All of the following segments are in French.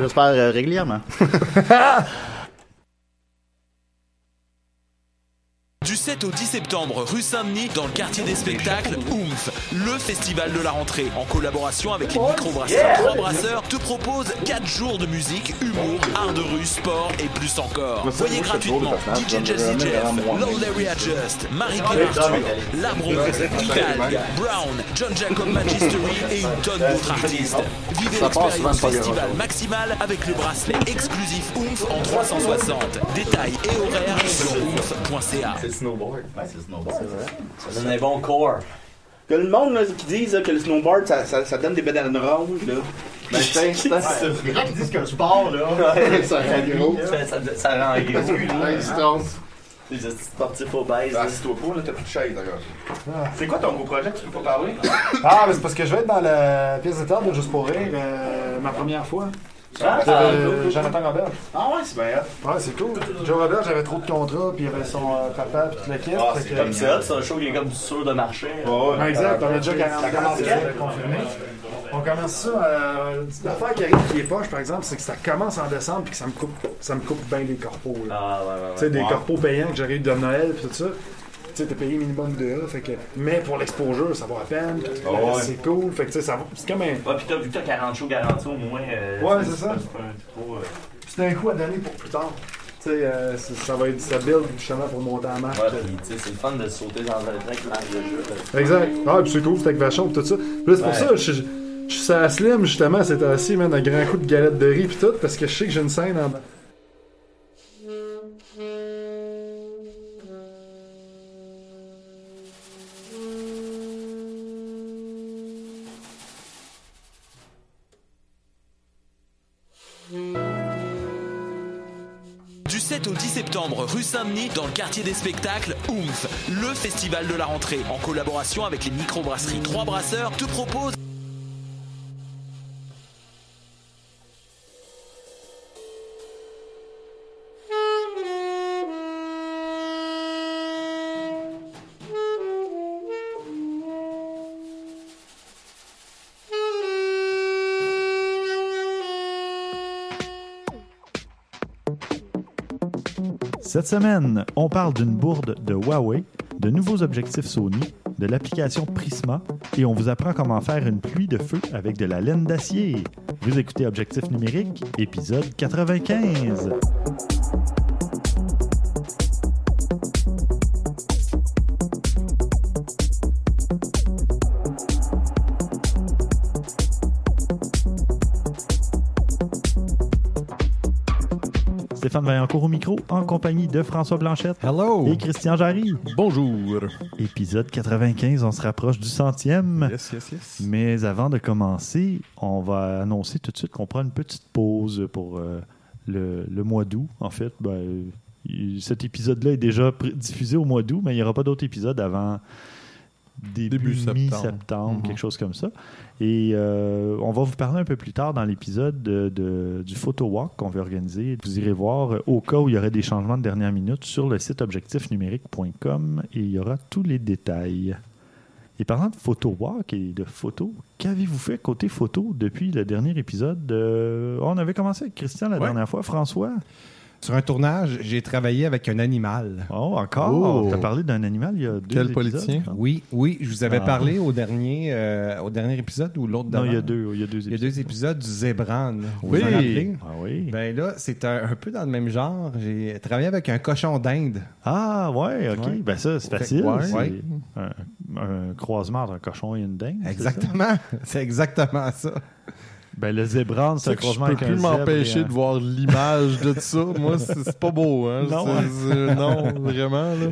j'espère, euh, régulièrement. Du 7 au 10 septembre, rue Saint-Denis, dans le quartier des spectacles, Oomph, le festival de la rentrée, en collaboration avec les microbrasseurs Trois Brasseurs, te propose 4 jours de musique, humour, art de rue, sport et plus encore. Voyez gratuitement DJ Jesse Jeff, Larry Adjust, Marie-Claire Arthur, Labron, Ital, Brown, John Jacob Magistery et une tonne d'autres artistes. Vivez l'expérience festival maximale avec le bracelet exclusif Oomph en 360. Détails et horaires sur oomph.ca. C'est le snowboard. Ouais, c'est le snowboard. Ça donne un bon corps. Que le monde là, qui dise là, que le snowboard, ça, ça, ça donne des bananes rondes, là. Ben, c'est c'est- Les gens qui disent que le sport, là, ça rend gros. Ça, ça, ça rend gros. Résistance. Les petits sportifs obèses. Ah, si toi pas, là, t'as plus de chaise, d'accord. C'est quoi ton gros projet? Que tu peux pas parler? Ah, mais c'est parce que je vais être dans la pièce de théâtre de Juste pour rire, euh, ma première fois. Ah, euh, Jonathan Robert. Ah ouais, c'est bien. Ouais, c'est cool. Joe Robert, j'avais trop de contrats, puis il y avait son euh, papa, puis toute l'équipe. Ah, c'est que- Comme ça, c'est un show qui est comme sûr de marcher. Ouais, exact, on a déjà 40 Ça commence confirmé. On commence ça. Euh, L'affaire qui arrive qui est poche, par exemple, c'est que ça commence en décembre puis que ça me coupe, ça me coupe bien des corpos. là. Ah, ouais, ouais, Tu sais, ouais. des Ouais. corpos payants que j'aurais eu de Noël puis tout ça. Tu sais, t'as payé minimum de là, fait que... Mais pour l'exposure, ça vaut la peine. puis Ah ouais. C'est cool. Fait que, tu sais, ça va- c'est comme un... Ouais, pis t'as vu que t'as 40 shows garantis au moins. euh, Ouais, c'est ça. C'est euh, C'est un coup à donner pour plus tard. Tu sais, euh, c'est- ça va être... Ça build justement pour monter en marche. Ouais, pis tu sais, c'est le fun de sauter dans un avec marche de jeu. Exact. Ah, puis c'est cool, c'est avec Vachon tout ça. Puis là, c'est pour Ouais. ça, je, suis à Slim, justement, c'est assis, man, un grand coup de galette de riz pis tout, parce que je sais que j'ai une scène en bas. 7 au 10 septembre, rue Saint-Denis, dans le quartier des spectacles, Oomph, le festival de la rentrée, en collaboration avec les microbrasseries Trois Brasseurs, te propose Cette semaine, on parle d'une bourde de Huawei, de nouveaux objectifs Sony, de l'application Prisma et on vous apprend comment faire une pluie de feu avec de la laine d'acier. Vous écoutez Objectif numérique, épisode 95. Stéphane Vaillancourt au micro, en compagnie de François Blanchette Hello! et Christian Jarry. Bonjour! Épisode 95, on se rapproche du centième. Yes, yes, yes. Mais avant de commencer, on va annoncer tout de suite qu'on prend une petite pause pour euh, le, le mois d'août. En fait, ben, cet épisode-là est déjà diffusé au mois d'août, mais il n'y aura pas d'autre épisode avant début, Début septembre. mi-septembre, Mhm. quelque chose comme ça. Et euh, on va vous parler un peu plus tard dans l'épisode de, de- du photo walk qu'on va organiser. Vous irez voir euh, au cas où il y aurait des changements de dernière minute sur le site objectifnumérique.com et il y aura tous les détails. Et parlant de photo walk et de photos, qu'avez-vous fait côté photo depuis le dernier épisode? Euh, on avait commencé avec Christian la Ouais. dernière fois. François? Sur un tournage, j'ai travaillé avec un animal. Oh, encore? Oh. Tu as parlé d'un animal il y a deux Quel épisodes, politicien? Oui, oui, je vous avais Ah. parlé au dernier, euh, au dernier épisode ou l'autre Non, il y a deux, il y a deux Il y a épisodes. deux épisodes du Zébran. Oui. vous en rappelez? Ah oui. Ben là, c'est un, un peu dans le même genre. J'ai travaillé avec un cochon d'Inde. Ah, ouais, OK. Ouais. Ben ça, c'est facile. ouais. C'est Ouais. un, un croisement entre un cochon et une ça? Exactement. C'est exactement ça. Ben, le zébran, c'est un je peux plus m'empêcher et un- de voir l'image de ça. Moi, c'est pas beau, hein? Non, non, vraiment, là.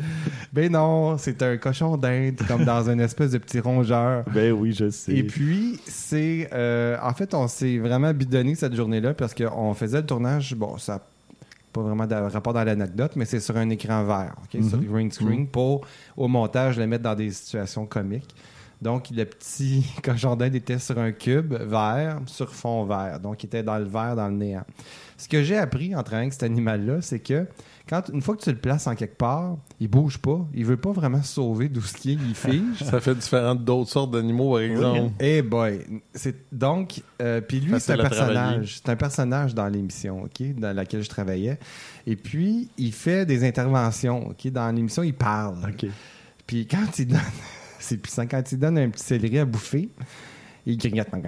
Ben non, c'est un cochon d'Inde, comme dans une espèce de petit rongeur. Ben oui, je sais. Et puis, c'est. euh, en fait, on s'est vraiment bidonné cette journée-là parce qu'on faisait le tournage. Bon, ça n'a pas vraiment de rapport dans l'anecdote, mais c'est sur un écran vert, OK, sur Mhm. le green screen, pour, au montage, le mettre dans des situations comiques. Donc, le petit cochon d'Inde était sur un cube vert sur fond vert. Donc, il était dans le vert, dans le néant. Ce que j'ai appris en travaillant avec cet animal-là, c'est que quand une fois que tu le places en quelque part, il bouge pas. Il veut pas vraiment se sauver d'où ce qui est. Il fige. Ça fait différent d'autres sortes d'animaux, par exemple. Eh boy, c'est donc euh, puis lui c'est un personnage, c'est un personnage dans l'émission, OK, dans laquelle je travaillais. Et puis il fait des interventions, OK, dans l'émission, il parle. OK. Puis quand il donne c'est puissant quand il donne un petit céleri à bouffer, il grignote. Puis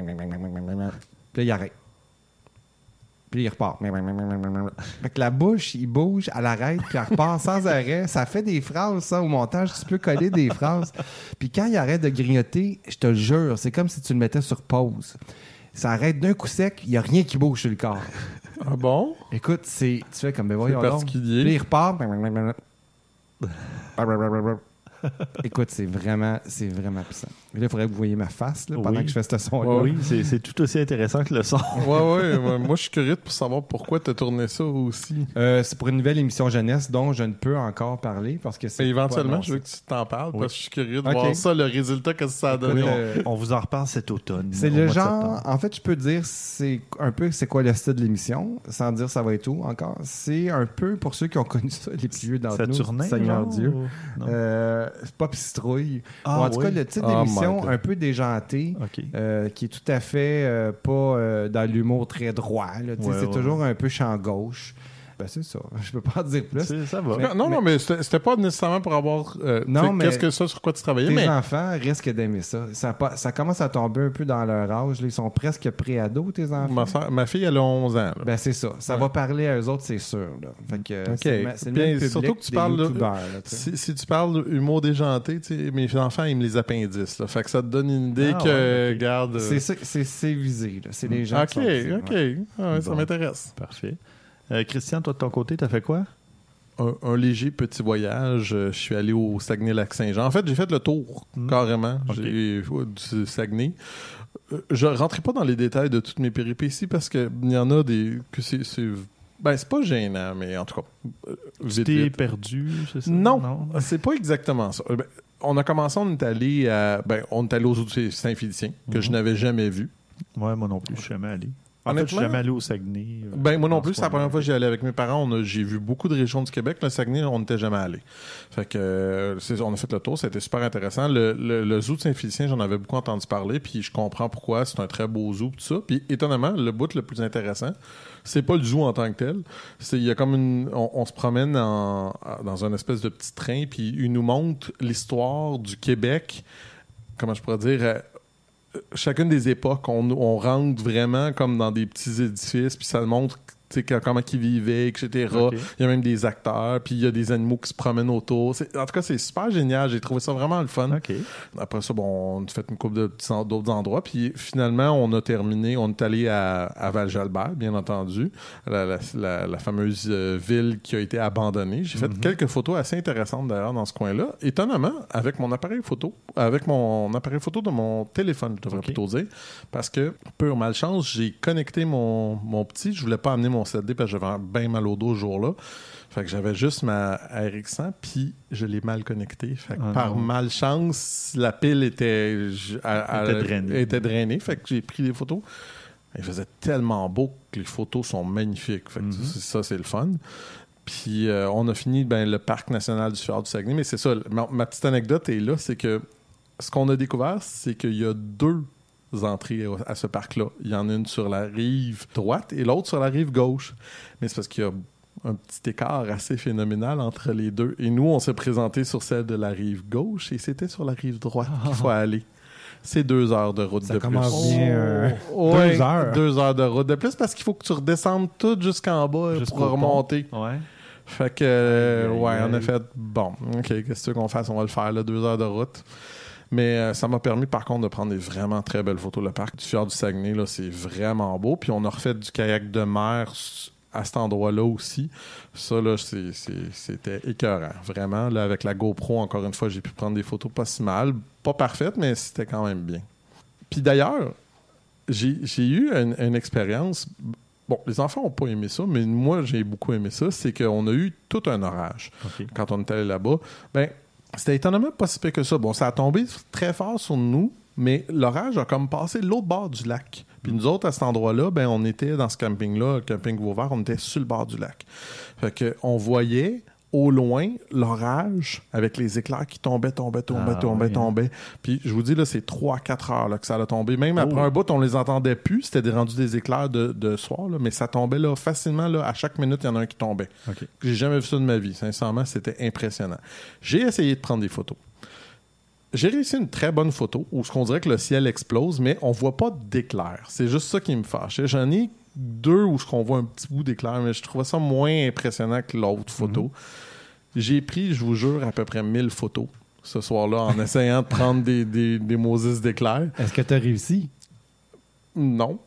là il arrête. Puis il repart. Fait que la bouche, il bouge, elle arrête, puis elle repart sans arrêt. Ça fait des phrases, ça, au montage. Tu peux coller des phrases. Puis quand il arrête de grignoter, je te jure, c'est comme si tu le mettais sur pause. Ça arrête d'un coup sec, il n'y a rien qui bouge sur le corps. Ah bon? Écoute, c'est. Tu fais comme, ben voyons particulier. Puis il repart. Écoute, c'est vraiment, c'est vraiment puissant. Mais là, il faudrait que vous voyez ma face là, pendant Oui. que je fais ce son-là. Oui, c'est c'est tout aussi intéressant que le son. Ouais, ouais, ouais. Moi, je suis curieux pour savoir pourquoi tu as tourné ça aussi. Euh, c'est pour une nouvelle émission jeunesse dont je ne peux encore parler parce que c'est. Mais éventuellement, pas je veux que tu t'en parles Oui. parce que je suis curieux de voir ça, le résultat que ça a donné. Écoute, euh, On vous en reparle cet automne. C'est le genre, en fait, je peux dire c'est un peu c'est quoi le style de l'émission, sans dire ça va être où encore. C'est un peu pour ceux qui ont connu ça, les plus vieux d'entre nous. Saturnin, Seigneur genre, Dieu. non? Euh, c'est pas citrouille. Ah, Ou en tout cas, le type Oh d'émission un peu déjanté, euh, qui est tout à fait euh, pas euh, dans l'humour très droit. Ouais, c'est ouais. toujours un peu champ gauche. Ben, c'est ça. Je peux pas en dire plus. Ça va. Mais- non, non, mais c'était c'était pas nécessairement pour avoir. euh, Non, mais- Qu'est-ce que ça, sur quoi tu travaillais, Les mais. enfants risquent d'aimer ça. Ça, commence à tomber un peu dans leur âge. Ils sont presque pré-ados, tes enfants. Ma, fille, elle a 11 ans. là. Ben, c'est ça. Ça va parler à eux autres, c'est sûr. Là. Fait que, Ok. c'est, le- même public surtout que tu parles de- là. Si, si tu parles d'humour déjanté, mes enfants aiment les appendices. Là. Fait que ça te donne une idée Ah, que, ouais, ok. regarde. euh, C'est, ça- c'est, c'est visé. C'est les gens Ok, qui sont visés, ok. ouais. Ah ouais, Ça m'intéresse. Parfait. Euh, Christian, toi de ton côté, t'as fait quoi? Un, un léger petit voyage. euh, Je suis allé au Saguenay-Lac-Saint-Jean. En fait, j'ai fait le tour, Hmm. carrément, ouais, du Saguenay. Euh, Je rentrerai pas dans les détails de toutes mes péripéties parce qu'il y en a des. que c'est. Ben, c'est pas gênant, mais en tout cas. Tu vite, perdu, c'est ça? Non, c'est pas exactement ça. Ben, on a commencé, on est allé à, ben, on est allé aux Saint-Félicien, que je Mhm. n'avais jamais vu. Ouais, moi non plus, je suis jamais allé. En fait, je suis Honnêtement? jamais allé au Saguenay. euh, Ben, moi non plus, ce c'est la première fois que j'y allais avec mes parents. J'ai vu beaucoup de régions du Québec. Le Saguenay, on n'était jamais allé. Fait que, euh, on a fait le tour. C'était super intéressant. Le, le, le zoo de Saint-Félicien, j'en avais beaucoup entendu parler. Puis je comprends pourquoi. C'est un très beau zoo. Tout ça. Puis étonnamment, le bout le plus intéressant, c'est pas le zoo en tant que tel. C'est il y a comme une, on, on se promène en- dans un espèce de petit train. Puis il nous montre l'histoire du Québec. Comment je pourrais dire euh, chacune des époques, on, on rentre vraiment comme dans des petits édifices, puis ça montre comment ils vivaient, etc. Il y a même des acteurs, puis il y a des animaux qui se promènent autour. En tout cas, c'est super génial. J'ai trouvé ça vraiment le fun. Après ça, bon, on a fait une couple d'autres endroits. Puis finalement, on a terminé. On est allé à, à Val-Jalbert, bien entendu, la, la- la- la fameuse euh, ville qui a été abandonnée. J'ai fait quelques photos assez intéressantes d'ailleurs dans ce coin-là. Étonnamment, avec mon appareil photo, avec mon appareil photo de mon téléphone, je devrais plutôt dire, parce que, pure malchance, j'ai connecté mon, mon petit. Je voulais pas amener mon 7D parce que j'avais bien mal au dos ce jour-là. Fait que j'avais juste ma RX100, puis je l'ai mal connecté. Fait que Ah par non. malchance, la pile était, je- à- à- Était drainée. était drainée. Fait que j'ai pris des photos. Il faisait tellement beau que les photos sont magnifiques. Fait que c'est- ça, c'est le fun. Puis euh, on a fini ben, le parc national du Fjord du Saguenay. Mais c'est ça, ma, ma petite anecdote est là, c'est que ce qu'on a découvert, c'est qu'il y a deux entrées à ce parc-là. Il y en a une sur la rive droite et l'autre sur la rive gauche. Mais c'est parce qu'il y a un petit écart assez phénoménal entre les deux. Et nous, on s'est présenté sur celle de la rive gauche et c'était sur la rive droite qu'il faut aller. C'est deux heures de route Ça de commence plus. bien. euh, Ouais, Deux heures. Deux heures de route de plus parce qu'il faut que tu redescendes tout jusqu'en bas Jusqu'au pour remonter. Ouais. Fait que, euh, ouais, on a fait, bon, OK, qu'est-ce que tu veux qu'on fasse? On va le faire, là, deux heures de route. Mais euh, ça m'a permis, par contre, de prendre des vraiment très belles photos. Le parc du Fjord du Saguenay, là, c'est vraiment beau. Puis on a refait du kayak de mer à cet endroit-là aussi. Ça, là, c'est- c'est- c'était écœurant. Vraiment, là, avec la GoPro, encore une fois, j'ai pu prendre des photos pas si mal. Pas parfaites, mais c'était quand même bien. Puis d'ailleurs, j'ai j'ai eu une, une expérience. Bon, les enfants n'ont pas aimé ça, mais moi, j'ai beaucoup aimé ça. C'est qu'on a eu tout un orage quand on est allé là-bas. Ben, C'était étonnamment pas si pire que ça. Bon, ça a tombé très fort sur nous, mais l'orage a comme passé l'autre bord du lac. Puis nous autres, à cet endroit-là, ben, on était dans ce camping-là, le camping Vauvert, on était sur le bord du lac. Fait que on voyait au loin l'orage avec les éclairs qui tombaient, tombaient, tombaient, Ah, tombaient, oui, hein. tombaient. Puis je vous dis, là, c'est 3-4 heures là, que ça a tombé. Même après Oh. un bout, on les entendait plus. C'était des rendus des éclairs de, de soir, là, mais ça tombait là, facilement. Là, à chaque minute, il y en a un qui tombait. OK. J'ai jamais vu ça de ma vie. Sincèrement, c'était impressionnant. J'ai essayé de prendre des photos. J'ai réussi une très bonne photo où ce qu'on dirait que le ciel explose, mais on voit pas d'éclair. C'est juste ça qui me fâche. J'en ai deux où ce qu'on voit un petit bout d'éclair, mais je trouvais ça moins impressionnant que l'autre photo. J'ai pris, je vous jure, à peu près 1000 photos ce soir-là en essayant de prendre des, des, des Moses d'éclairs. Est-ce que tu as réussi? Non.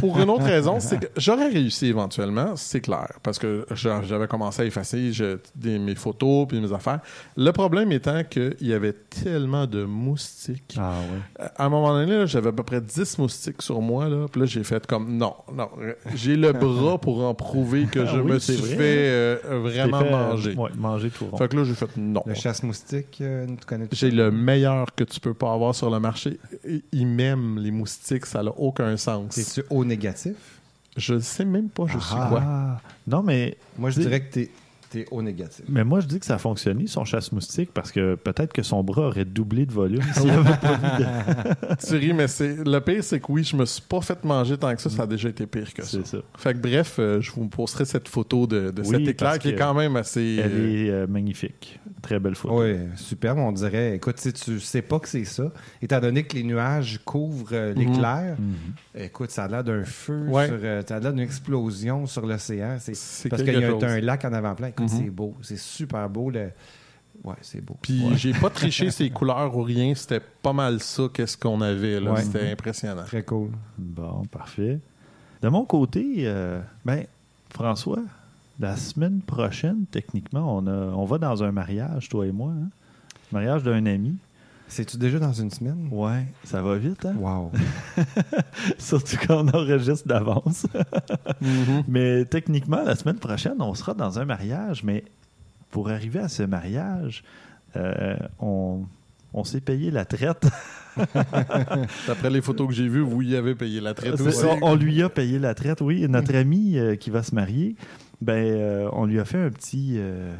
Pour une autre raison, c'est que j'aurais réussi éventuellement, c'est clair, parce que j'a- j'avais commencé à effacer je- des- mes photos puis mes affaires. Le problème étant qu'il y avait tellement de moustiques. Ah ouais. À un moment donné, j'avais à peu près 10 moustiques sur moi. Là, puis là, j'ai fait comme non, non. J'ai le bras pour en prouver que je Ah oui, me suis vrai. fait euh, vraiment fait, euh, manger. ouais, manger tout rond. Fait que là, j'ai fait non. Le chasse-moustique, euh, tu connais J'ai le meilleur que tu peux pas avoir sur le marché. Ils m'aiment, les moustiques, ça n'a aucun sens. T'es-tu au négatif? Je sais même pas je suis quoi. Ah. Non, mais Moi, je Dis- dirais que t'es es au négatif. Mais moi, je dis que ça a fonctionné, son chasse-moustique, parce que peut-être que son bras aurait doublé de volume s'il avait pas de... Tu ris, mais c'est le pire, c'est que oui, je me suis pas fait manger tant que ça. Ça a déjà été pire que ça. C'est ça. Fait que bref, euh, je vous posterai cette photo de, de Oui, cet éclair qui est quand même assez. Elle euh, est euh, magnifique. Très belle photo. Oui, superbe. On dirait, écoute, si tu sais pas que c'est ça, étant donné que les nuages couvrent euh, l'éclair, Mhm. écoute, ça a l'air d'un feu, Ouais. sur, euh, ça a l'air d'une explosion sur l'océan. C'est c'est parce qu'il y a chose. un lac en avant-plan. Mhm. c'est beau, c'est super beau. Le... Ouais, c'est beau. Puis Ouais. j'ai pas triché ces couleurs ou rien. C'était pas mal ça qu'est-ce qu'on avait. là. Ouais. C'était impressionnant. Très cool. Bon, parfait. De mon côté, euh, ben, François, la semaine prochaine, techniquement, on, a, on va dans un mariage, toi et moi. hein? Mariage d'un ami. C'est-tu déjà dans une semaine? Ouais, ça va vite, hein? Wow. Surtout quand on enregistre d'avance. Mhm. Mais techniquement, la semaine prochaine, on sera dans un mariage. Mais pour arriver à ce mariage, euh, on, on s'est payé la traite. D'après les photos que j'ai vues, vous y avez payé la traite C'est aussi. ça, on lui a payé la traite, oui. Notre ami euh, qui va se marier, ben, euh, on lui a fait un petit, euh,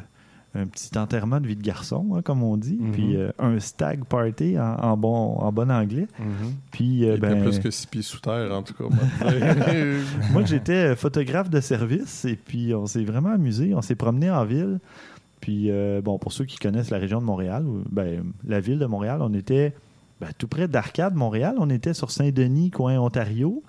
un petit enterrement de vie de garçon, hein, comme on dit. Mhm. Puis euh, un stag party en, en bon, en bon anglais. Mhm. Puis, Il euh, ben, plus que six pieds sous terre, en tout cas. moi. j'étais photographe de service et puis on s'est vraiment amusé. On s'est promené en ville. Puis, euh, bon, pour ceux qui connaissent la région de Montréal, ben, la ville de Montréal, on était ben, tout près d'Arcade, Montréal. On était sur Saint-Denis, coin Ontario.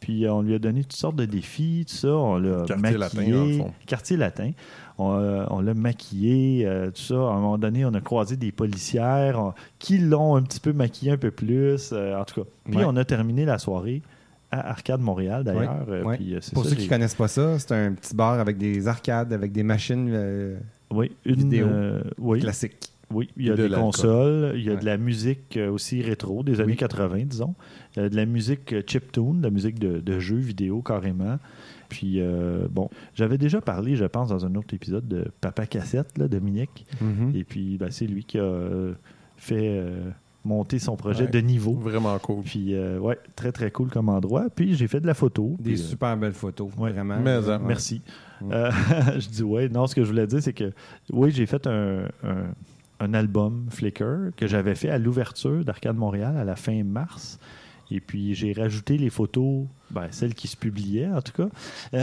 Puis, euh, on lui a donné toutes sortes de défis, tout ça. On l'a Quartier maquillé. latin, dans le fond. Quartier latin. On, euh, on l'a maquillé, euh, tout ça. À un moment donné, on a croisé des policières on- qui l'ont un petit peu maquillé un peu plus. euh, en tout cas. Puis, Ouais. on a terminé la soirée à Arcade Montréal, d'ailleurs. Ouais. puis, c'est Pour ça, ceux qui connaissent pas ça, c'est un petit bar avec des arcades, avec des machines Oui, une vidéo euh, oui, il y a de des consoles, il y a Ouais. de la musique euh, aussi rétro des années Oui. 80, disons. Il y a de la musique euh, chiptune, de la musique de, de jeux vidéo carrément. Puis, euh, bon, j'avais déjà parlé, je pense, dans un autre épisode de Papa Cassette, là, Dominique. Mhm. Et puis, ben, c'est lui qui a euh, fait euh, monter son projet Ouais. de niveau. Vraiment cool. Puis, euh, ouais, très, très cool comme endroit. Puis, j'ai fait de la photo. Des Puis, euh, super belles photos, Ouais. vraiment. Mais, hein, Merci. Mm. Je dis ouais. Non, ce que je voulais dire, c'est que oui, j'ai fait un, un- un album Flickr que j'avais fait à l'ouverture d'Arcade Montréal à la fin mars. Et puis j'ai rajouté les photos, ben, celles qui se publiaient en tout cas.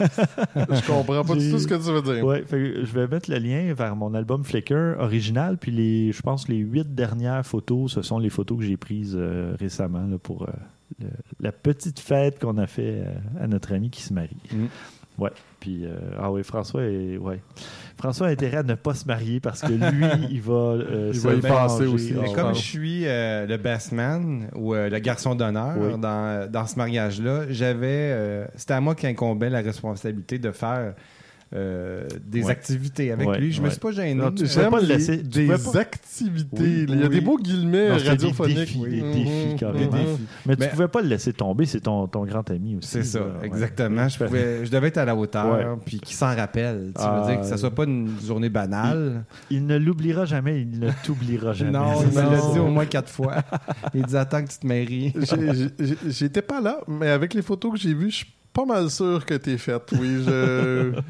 Je comprends pas du tout ce que tu veux dire. ouais, fait je vais mettre le lien vers mon album Flickr original. Puis les, je pense les huit dernières photos, ce sont les photos que j'ai prises euh, récemment là, pour euh, le- la petite fête qu'on a fait euh, à notre ami qui se marie. Mm. Ouais. Puis, euh, ah oui, François, est, ouais. François a intérêt à ne pas se marier parce que lui, il va. euh, Il se va y passer aussi. Mais comme je suis euh, le best man ou euh, le garçon d'honneur Oui. dans, dans ce mariage-là, j'avais. euh, C'était à moi qui incombait la responsabilité de faire euh, des Ouais. activités avec Ouais, lui. Je me ouais. suis pas gêné. Non, tu- pas le laisser- des activités. Oui, Il y a oui. des beaux guillemets Non, c'est des radiophoniques. défis, des Mhm, défis, carrément. mhm. Mais tu Mais- pouvais pas le laisser tomber, c'est ton, ton grand ami aussi. C'est ça, là, exactement. Je, pouvais- je devais être à la hauteur, Ouais. puis qu'il s'en rappelle. Tu Ah, veux dire que ça soit pas une journée banale. Il ne l'oubliera jamais, il ne t'oubliera jamais. Non, il me l'a dit au moins quatre fois. Il dit Attends que tu te maries. J'étais pas là, mais avec les photos que j'ai vues, je suis pas mal sûr que t'es faite. Oui, je.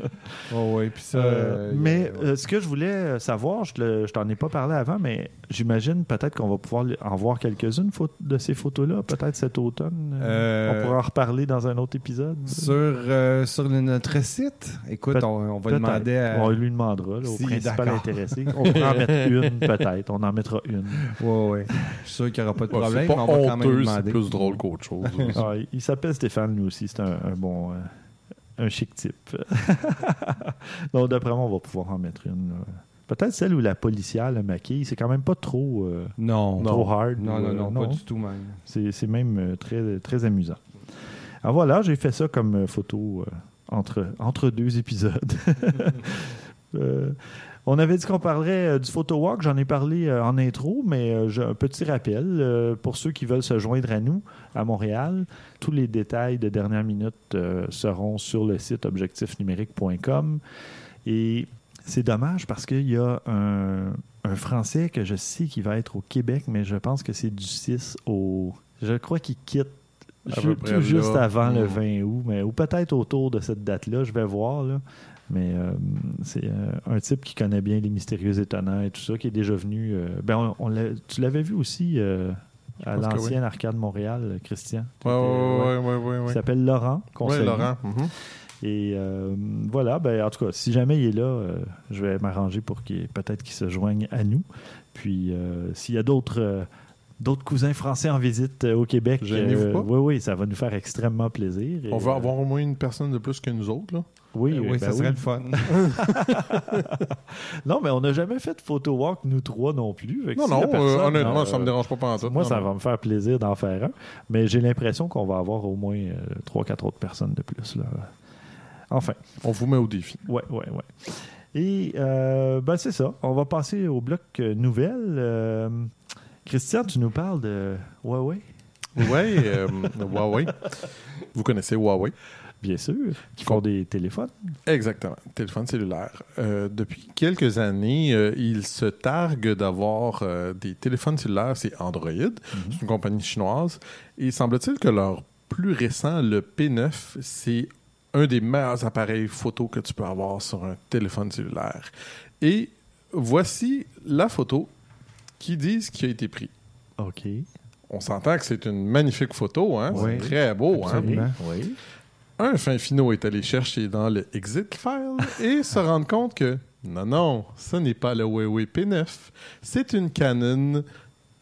Oh, oui, puis ça. Euh, euh, mais euh, euh, ce que je voulais savoir, je, te le- je t'en ai pas parlé avant, mais j'imagine peut-être qu'on va pouvoir en voir quelques-unes de ces photos-là, peut-être cet automne. Euh, On pourra en reparler dans un autre épisode. sur, euh, sur le- notre site, écoute, on, on va demander à. On lui demandera, là, au Si, principal d'accord. intéressé. On pourra en mettre une, peut-être. On en mettra une. Ouais, ouais. Je suis sûr qu'il n'y aura pas de Ouais, problème, c'est mais pas on va quand même lui honteux, demander. plus drôle qu'autre chose. Ah, il- il s'appelle Stéphane, lui aussi. C'est un, un bon. euh, un chic type. Donc, d'après moi, on va pouvoir en mettre une. là. Peut-être celle où la policière le maquille. C'est quand même pas trop, euh, Non, trop hard. non, non, euh, non, pas du tout, même. C'est c'est même euh, très, très amusant. Alors voilà, j'ai fait ça comme euh, photo euh, entre, entre deux épisodes. Euh, on avait dit qu'on parlerait euh, du photo walk, j'en ai parlé euh, en intro, mais euh, j'ai un petit rappel pour ceux qui veulent se joindre à nous à Montréal. Tous les détails de dernière minute seront sur le site objectifnumérique.com. Et c'est dommage parce qu'il y a un, un Français que je sais qui va être au Québec, mais je pense que c'est du 6 au. Je crois qu'il quitte tout juste là. avant le Mm. 20 août, mais, ou peut-être autour de cette date-là, je vais voir. Là. Mais euh, c'est euh, un type qui connaît bien les mystérieux étonnants et tout ça, qui est déjà venu. euh, ben on, tu l'avais vu aussi euh, à l'ancienne Arcade Montréal, Christian? Ouais, ouais, ouais, Il s'appelle Laurent. salue. Laurent. mhm. Et euh, voilà, ben, en tout cas, si jamais il est là, euh, je vais m'arranger pour qu'il peut-être qu'il se joigne à nous. Puis euh, s'il y a d'autres euh, d'autres cousins français en visite euh, au Québec, Gênez-vous pas. oui, oui, ça va nous faire extrêmement plaisir. On va euh, avoir au moins une personne de plus que nous autres. Là. Oui, Euh, oui, oui, ben ça serait oui. le fun. Non, mais on n'a jamais fait de photo walk, nous trois non plus. Non, non, personne, euh, honnêtement, non, ça me euh, dérange pas pendant tout. Moi, Non, ça non. va me faire plaisir d'en faire un. Mais j'ai l'impression qu'on va avoir au moins euh, trois, quatre autres personnes de plus. Là. Enfin. On vous met au défi. Ouais, ouais, ouais. Et euh, ben c'est ça. On va passer au bloc euh, nouvelles. Euh, Christian, tu nous parles de Huawei, euh, Huawei. Vous connaissez Huawei? Bien sûr, qui font des téléphones. Exactement, téléphone cellulaire. Euh, depuis quelques années, euh, ils se targuent d'avoir euh, des téléphones cellulaires, c'est Android, c'est une compagnie chinoise, et semble-t-il que leur plus récent, le P9, c'est un des meilleurs appareils photo que tu peux avoir sur un téléphone cellulaire. Et voici la photo qui dit ce qui a été pris. OK. On s'entend que c'est une magnifique photo, hein? Oui, c'est très beau. Hein? absolument. Oui. Un fin finot est allé chercher dans le exit file et se rendre compte que non, non, ce n'est pas le Huawei P9, c'est une Canon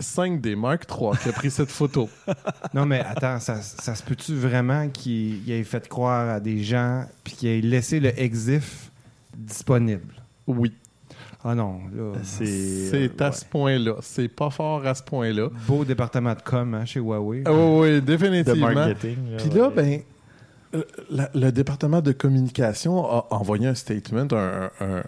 5D Mark III qui a pris cette photo. Non, mais attends, ça, ça se peut-tu vraiment qu'il il ait fait croire à des gens puis qu'il ait laissé le EXIF disponible? Oui, Ah non, là. C'est c'est euh, à ouais. ce point-là. C'est pas fort à ce point-là. Beau département de com hein, chez Huawei. Ah oui, oui, de définitivement. marketing. Puis là, ouais. ben, euh, la- le département de communication a envoyé un statement, un, un-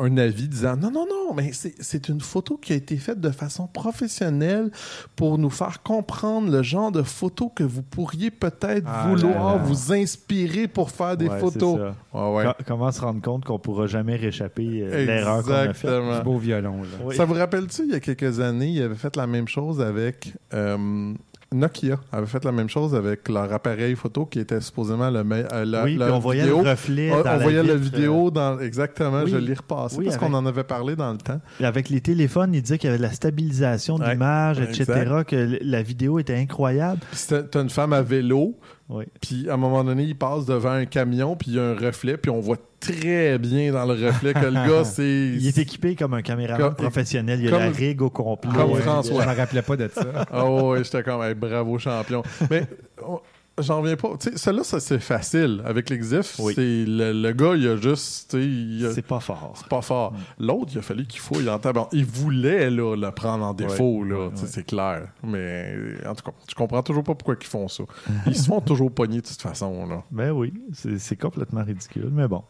un avis disant non, non, non, mais c'est une photo qui a été faite de façon professionnelle pour nous faire comprendre le genre de photo que vous pourriez peut-être Ah vouloir là là. vous inspirer pour faire des Ouais, photos. ça. Ouais. Comment se rendre compte qu'on pourra jamais réchapper euh, l'erreur qu'on a faite? Du beau violon, là. Oui. Ça vous rappelle-tu, il y a quelques années, ils avaient fait la même chose avec euh, Nokia. avait fait la même chose avec leur appareil photo qui était supposément le me- euh, oui, on voyait vidéo. le reflet On, dans on voyait la vitre, vidéo dans exactement, oui. je l'ai repassé Oui, parce avec- qu'on en avait parlé dans le temps. euh, avec les téléphones, il disait qu'il y avait de la stabilisation Ouais, d'image, etc., que la vidéo était incroyable. C'était- une femme à vélo, Oui. puis à un moment donné, il passe devant un camion, puis il y a un reflet, puis on voit très bien dans le reflet que le gars, c'est Il est équipé comme un caméraman Comme- professionnel. Il y a comme- la rig au complet. comme. François. Je me rappelais pas de ça. Ah ouais, j'étais comme hey, bravo champion. Mais on- j'en reviens pas. Tu sais, celle-là, ça, c'est facile. Avec l'Exif, Oui. c'est le, le gars, il a juste. tu a- C'est pas fort. C'est pas fort. L'autre, il a fallu qu'il fouille en. Il voulait là, le prendre en défaut, là, ouais, tu sais, ouais. c'est clair. Mais en tout cas, je comprends toujours pas pourquoi ils font ça. Ils se font toujours pogner de toute façon. Là. Ben oui, c'est c'est complètement ridicule, mais bon.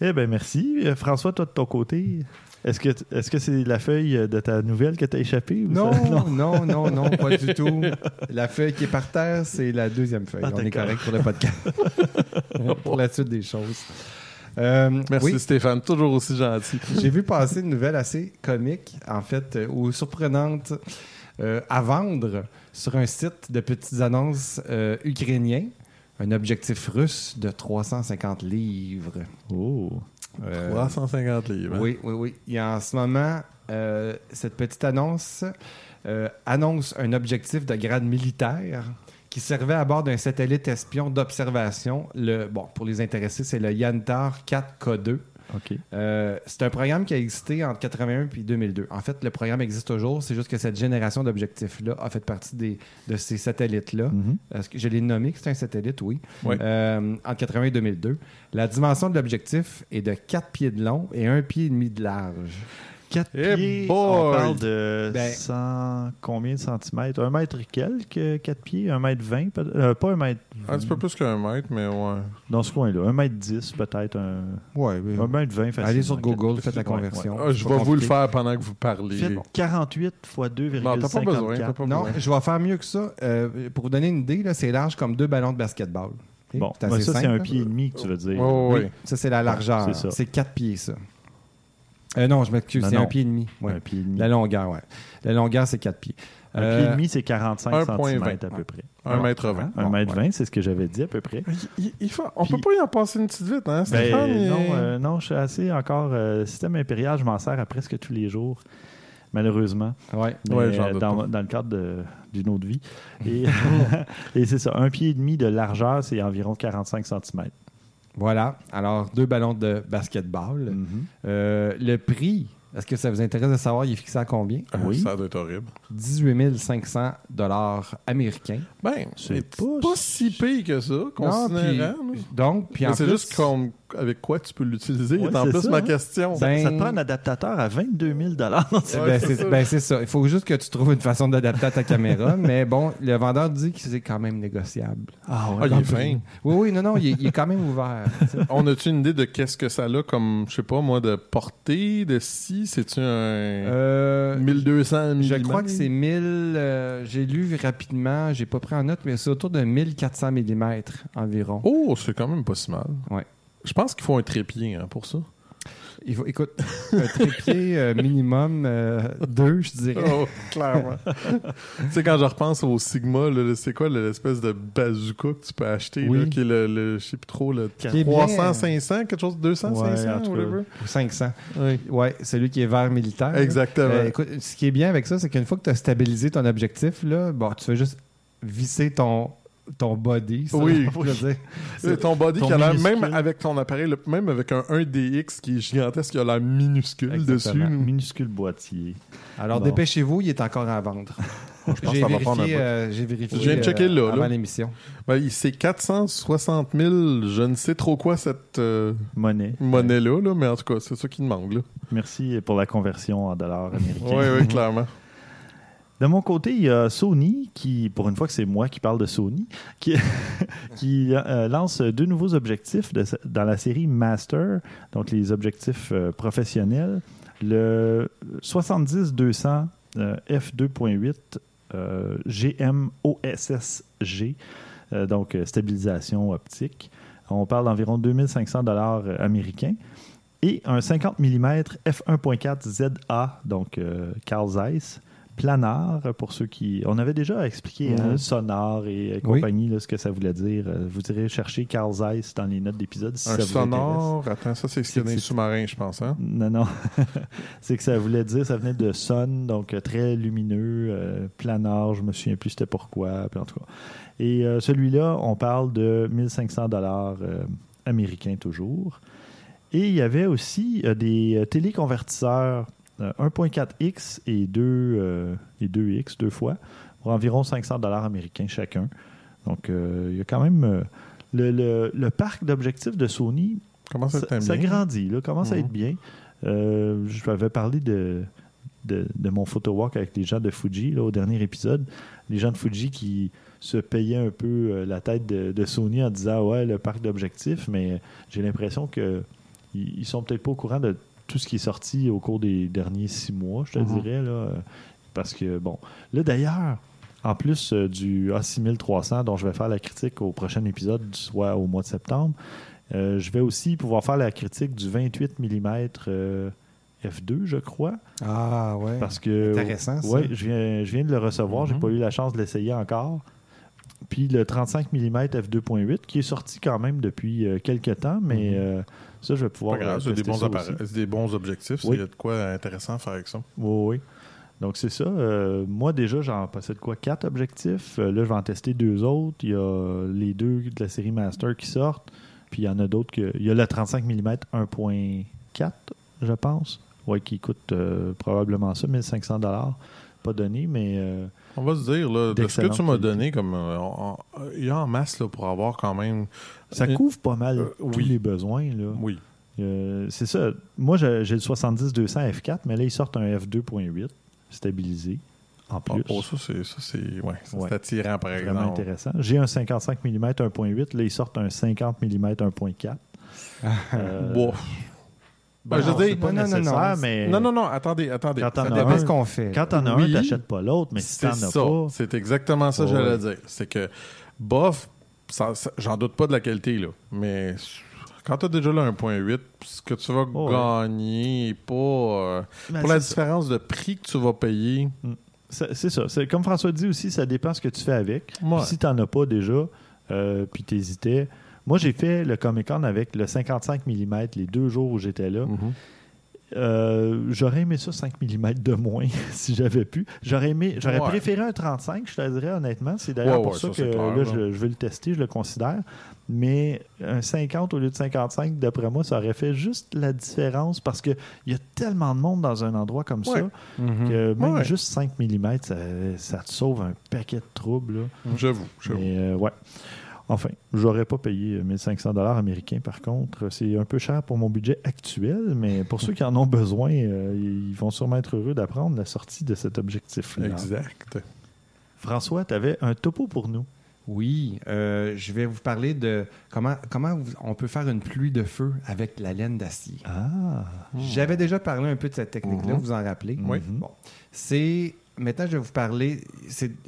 Eh bien, merci. Euh, François, toi, de ton côté, est-ce que est-ce que c'est la feuille de ta nouvelle que t'as échappé? ou Non, ça- non, non, non, pas du tout. La feuille qui est par terre, c'est la deuxième feuille. Ah, On est correct pour le podcast. pour la suite des choses. Euh, Merci oui, Stéphane, toujours aussi gentil. j'ai vu passer une nouvelle assez comique, en fait, euh, ou surprenante, euh, à vendre sur un site de petites annonces euh, ukrainien. Un objectif russe de 350 livres. Oh. Euh, 350 livres. hein? Oui, oui, oui. A en ce moment, euh, cette petite annonce euh, annonce un objectif de grade militaire qui servait à bord d'un satellite espion d'observation. Le, bon, pour les intéressés, c'est le Yantar 4K2. Euh, c'est un programme qui a existé entre 81 et 2002. En fait, le programme existe toujours. C'est juste que cette génération d'objectifs-là a fait partie des, de ces satellites-là. Mhm. Je l'ai nommé que c'est un satellite, oui. Oui. Euh, entre 80 et 2002. La dimension de l'objectif est de 4 pieds de long et 1 pied et demi de large. 4 Eh pieds, boy! on parle de Ben- 100, combien de centimètres? Un mètre et quelques, 4 pieds? Un mètre 20? peut- euh, pas un mètre... Un petit peu plus qu'un mètre, mais ouais. Dans ce coin-là. Un mètre 10 peut-être. Un, Ouais, un mètre 20 facile. Allez sur Google, faites la conversion. Ah, je vais vous le faire pendant que vous parlez. Faites 48 fois 2,54. Non, t'as pas besoin. T'as pas Non, besoin. je vais faire mieux que ça. Euh, pour vous donner une idée, là, c'est large comme deux ballons de basketball. Bon, C'est ben ça, c'est un pied et demi que tu veux dire. Oui, ça, c'est la largeur. c'est ça. c'est 4 pieds, ça. Euh, non, je m'excuse, Non, c'est un pied et demi. Ouais. Un pied et demi. La longueur, ouais. La longueur, c'est 4 pieds. Un Euh, pied et demi, c'est 45 1,20. cm à peu près. Un mètre vingt. Un Bon, mètre ouais. 20, c'est ce que j'avais dit à peu près. Il- il- il faut- on Puis- peut pas y en passer une petite vite, hein, Ben, Stéphane? non, euh, non, je suis assez encore. euh, système impérial, je m'en sers à presque tous les jours, malheureusement. Ouais. Mais, Ouais, euh, dans, le cadre d'une autre vie. Et, et c'est ça, un pied et demi de largeur, c'est environ 45 cm. Voilà. Alors, deux ballons de basketball. Mm. Euh, le prix, est-ce que ça vous intéresse de savoir, il est fixé à combien? Ah, oui. Ça doit être horrible. 18 500 dollars américains. Ben, C'est pas pas, si pire que ça, Non, considérant. puis- donc, puis en c'est juste comme avec quoi tu peux l'utiliser? Ouais, est en c'est plus ça, ma hein. question. Ça, Ben- ça te prend un adaptateur à 22 000 Ben, Ouais, c'est c'est ça. ben, c'est ça. Il faut juste que tu trouves une façon d'adapter à ta caméra. mais bon, le vendeur dit que c'est quand même négociable. Ah Ah, il est fin. Oui, oui, non, non, il est, il est quand même ouvert. On a-tu une idée de qu'est-ce que ça a comme, je sais pas moi, de portée, de si? C'est-tu un Euh, 1200 mm? je crois que c'est 1000. euh, j'ai lu rapidement, j'ai pas pris en note, mais c'est autour de 1400 mm environ. Oh, c'est quand même pas si mal. Ouais. Je pense qu'il faut un trépied hein, pour ça. Il faut, écoute, un trépied euh, minimum 2, je dirais. Oh, clairement. tu sais, quand je repense au Sigma, c'est quoi l'espèce de bazooka que tu peux acheter, Oui. là, qui est le, le- je sais plus trop, le Qui est 300, bien- 500, quelque chose de 200, Ouais, 500, en tout cas. whatever. Ou 500. Oui. Ouais, celui qui est vert militaire. Exactement. Euh, écoute, ce qui est bien avec ça, c'est qu'une fois que tu as stabilisé ton objectif, là, bon, tu fais juste visser ton, ton body. ça, Oui. C'est ton body ton qui a l'air, même avec ton appareil, même avec un 1DX qui est gigantesque, il a l'air minuscule Exactement. dessus. minuscule boitier. Alors, Bon. dépêcez-vous, il est encore à vendre. Je pense J'ai que ça va prendre un vérifié, euh, j'ai vérifié Je viens de checker là, avant là. l'émission. Ben, c'est 460 000, je ne sais trop quoi cette euh, Monnaie. monnaie-là, là, mais en tout cas, c'est ça qui demande. Là. Merci pour la conversion en dollars américains. Oui, oui, clairement. De mon côté, il y a Sony qui, pour une fois que c'est moi qui parle de Sony, qui, euh, lance deux nouveaux objectifs dans la série Master, donc les objectifs euh, professionnels. Le 70-200 euh, f2.8 euh, GMOSSG, donc euh, stabilisation optique. On parle d'environ 2500 dollars américains. Et un 50 mm f1.4 ZA, donc Carl Zeiss, planar, pour ceux qui... On avait déjà expliqué Mhm. hein, sonar et euh, Oui. compagnie, là, ce que ça voulait dire. Euh, Vous irez chercher Carl Zeiss dans les notes d'épisode si Un ça vous attends, ça c'est ce qu'il y a sous-marins, je pense. Hein? Non, non. c'est que ça voulait dire, ça venait de son, donc euh, très lumineux, euh, planar, je me souviens plus c'était pourquoi, puis en tout cas. Et euh, celui-là, on parle de 1500 dollars américains toujours. Et il y avait aussi des téléconvertisseurs 1.4X et 2, euh, et 2X, deux fois, pour environ 500 dollars américains chacun. Donc, euh, il y a quand même... euh, le, le- le parc d'objectifs de Sony Comment ça grandit, là, commence à Mhm. être bien. Euh, je avais parlé de, de, de mon photo walk avec les gens de Fuji là, au dernier épisode. Les gens de Fuji qui se payaient un peu euh, la tête de, de Sony en disant Ouais, le parc d'objectifs, mais j'ai l'impression que ils, ils sont peut-être pas au courant de tout ce qui est sorti au cours des derniers six mois, je te Mhm. dirais. Là, parce que, bon. Là, d'ailleurs, en plus euh, du A6300 dont je vais faire la critique au prochain épisode, soit au mois de septembre, euh, je vais aussi pouvoir faire la critique du 28 mm F2, je crois. Ah, ouais. Parce que. Intéressant, ça. Oui, je viens, je viens de le recevoir. J'ai Mhm. pas eu la chance de l'essayer encore. Puis le 35 mm f2.8, qui est sorti quand même depuis euh, quelques temps, mais Mhm. Ça, je vais pouvoir. euh, c'est des tester bons des bons objectifs. Oui. Il y a de quoi intéressant à faire avec ça. Oui, oui. Donc, c'est ça. Euh, moi, déjà, j'en possède quoi Quatre objectifs. Euh, là, je vais en tester deux autres. Il y a les deux de la série Master qui sortent. Puis, il y en a d'autres que. Il y a le 35 mm 1.4, je pense. Oui, qui coûte euh, probablement ça, 1500 Pas donné, mais. euh, On va se dire, là, de ce que tu m'as donné, comme euh, il y a en masse là, pour avoir quand même. ça couvre pas mal euh, tous oui. les besoins. Là. Oui. Euh, c'est ça. Moi, j'ai le 70-200 F4, mais là, ils sortent un F2.8 stabilisé en Ah, plus. pour ça, c'est ça, c'est ouais, Ouais. attirant, par Vraiment exemple. intéressant. J'ai un 55 mm 1.8. Là, ils sortent un 50 mm 1.4. Euh, Ben, je veux c'est dire- pas Non, non, non, mais Non, non, non, attendez, attendez. Quand t'en as un- ce qu'on fait. quand t'en as Oui. un, t'achètes pas l'autre, mais si t'en as ça. pas... C'est exactement ça que Ouais. j'allais dire. C'est que, bof, ça- ça- j'en doute pas de la qualité, là. Mais quand tu as déjà le 1.8, ce que tu vas Oh, ouais. gagner est pas. euh, Ben, pour la ça. différence de prix que tu vas payer. C'est c'est ça. C'est- Comme François dit aussi, ça dépend ce que tu fais avec. Ouais. Si t'en as pas déjà, euh, puis t'hésitais... Moi, j'ai fait le Comic-Con avec le 55 mm les deux jours où j'étais là. Mhm. Euh, j'aurais aimé ça 5 mm de moins si j'avais pu. J'aurais aimé, j'aurais Ouais. préféré un 35, je te dirais honnêtement. C'est d'ailleurs Ouais, pour ouais, ça, ça, que clair, là, je, je veux le tester, je le considère. Mais un 50 au lieu de 55, d'après moi, ça aurait fait juste la différence parce qu'il y a tellement de monde dans un endroit comme ça Mhm. que même juste 5 mm, ça, ça te sauve un paquet de troubles. J'avoue. j'avoue. Euh, ouais. Enfin, j'aurais pas payé 1500 dollars américains par contre. C'est un peu cher pour mon budget actuel, mais pour ceux qui en ont besoin, euh, ils vont sûrement être heureux d'apprendre la sortie de cet objectif-là. Exact. François, tu avais un topo pour nous. Oui, euh, je vais vous parler de comment, on peut faire une pluie de feu avec la laine d'acier. Ah, J'avais déjà parlé un peu de cette technique-là, Mhm. vous en rappelez? Oui. Mhm. Bon. C'est. Maintenant, je vais vous parler.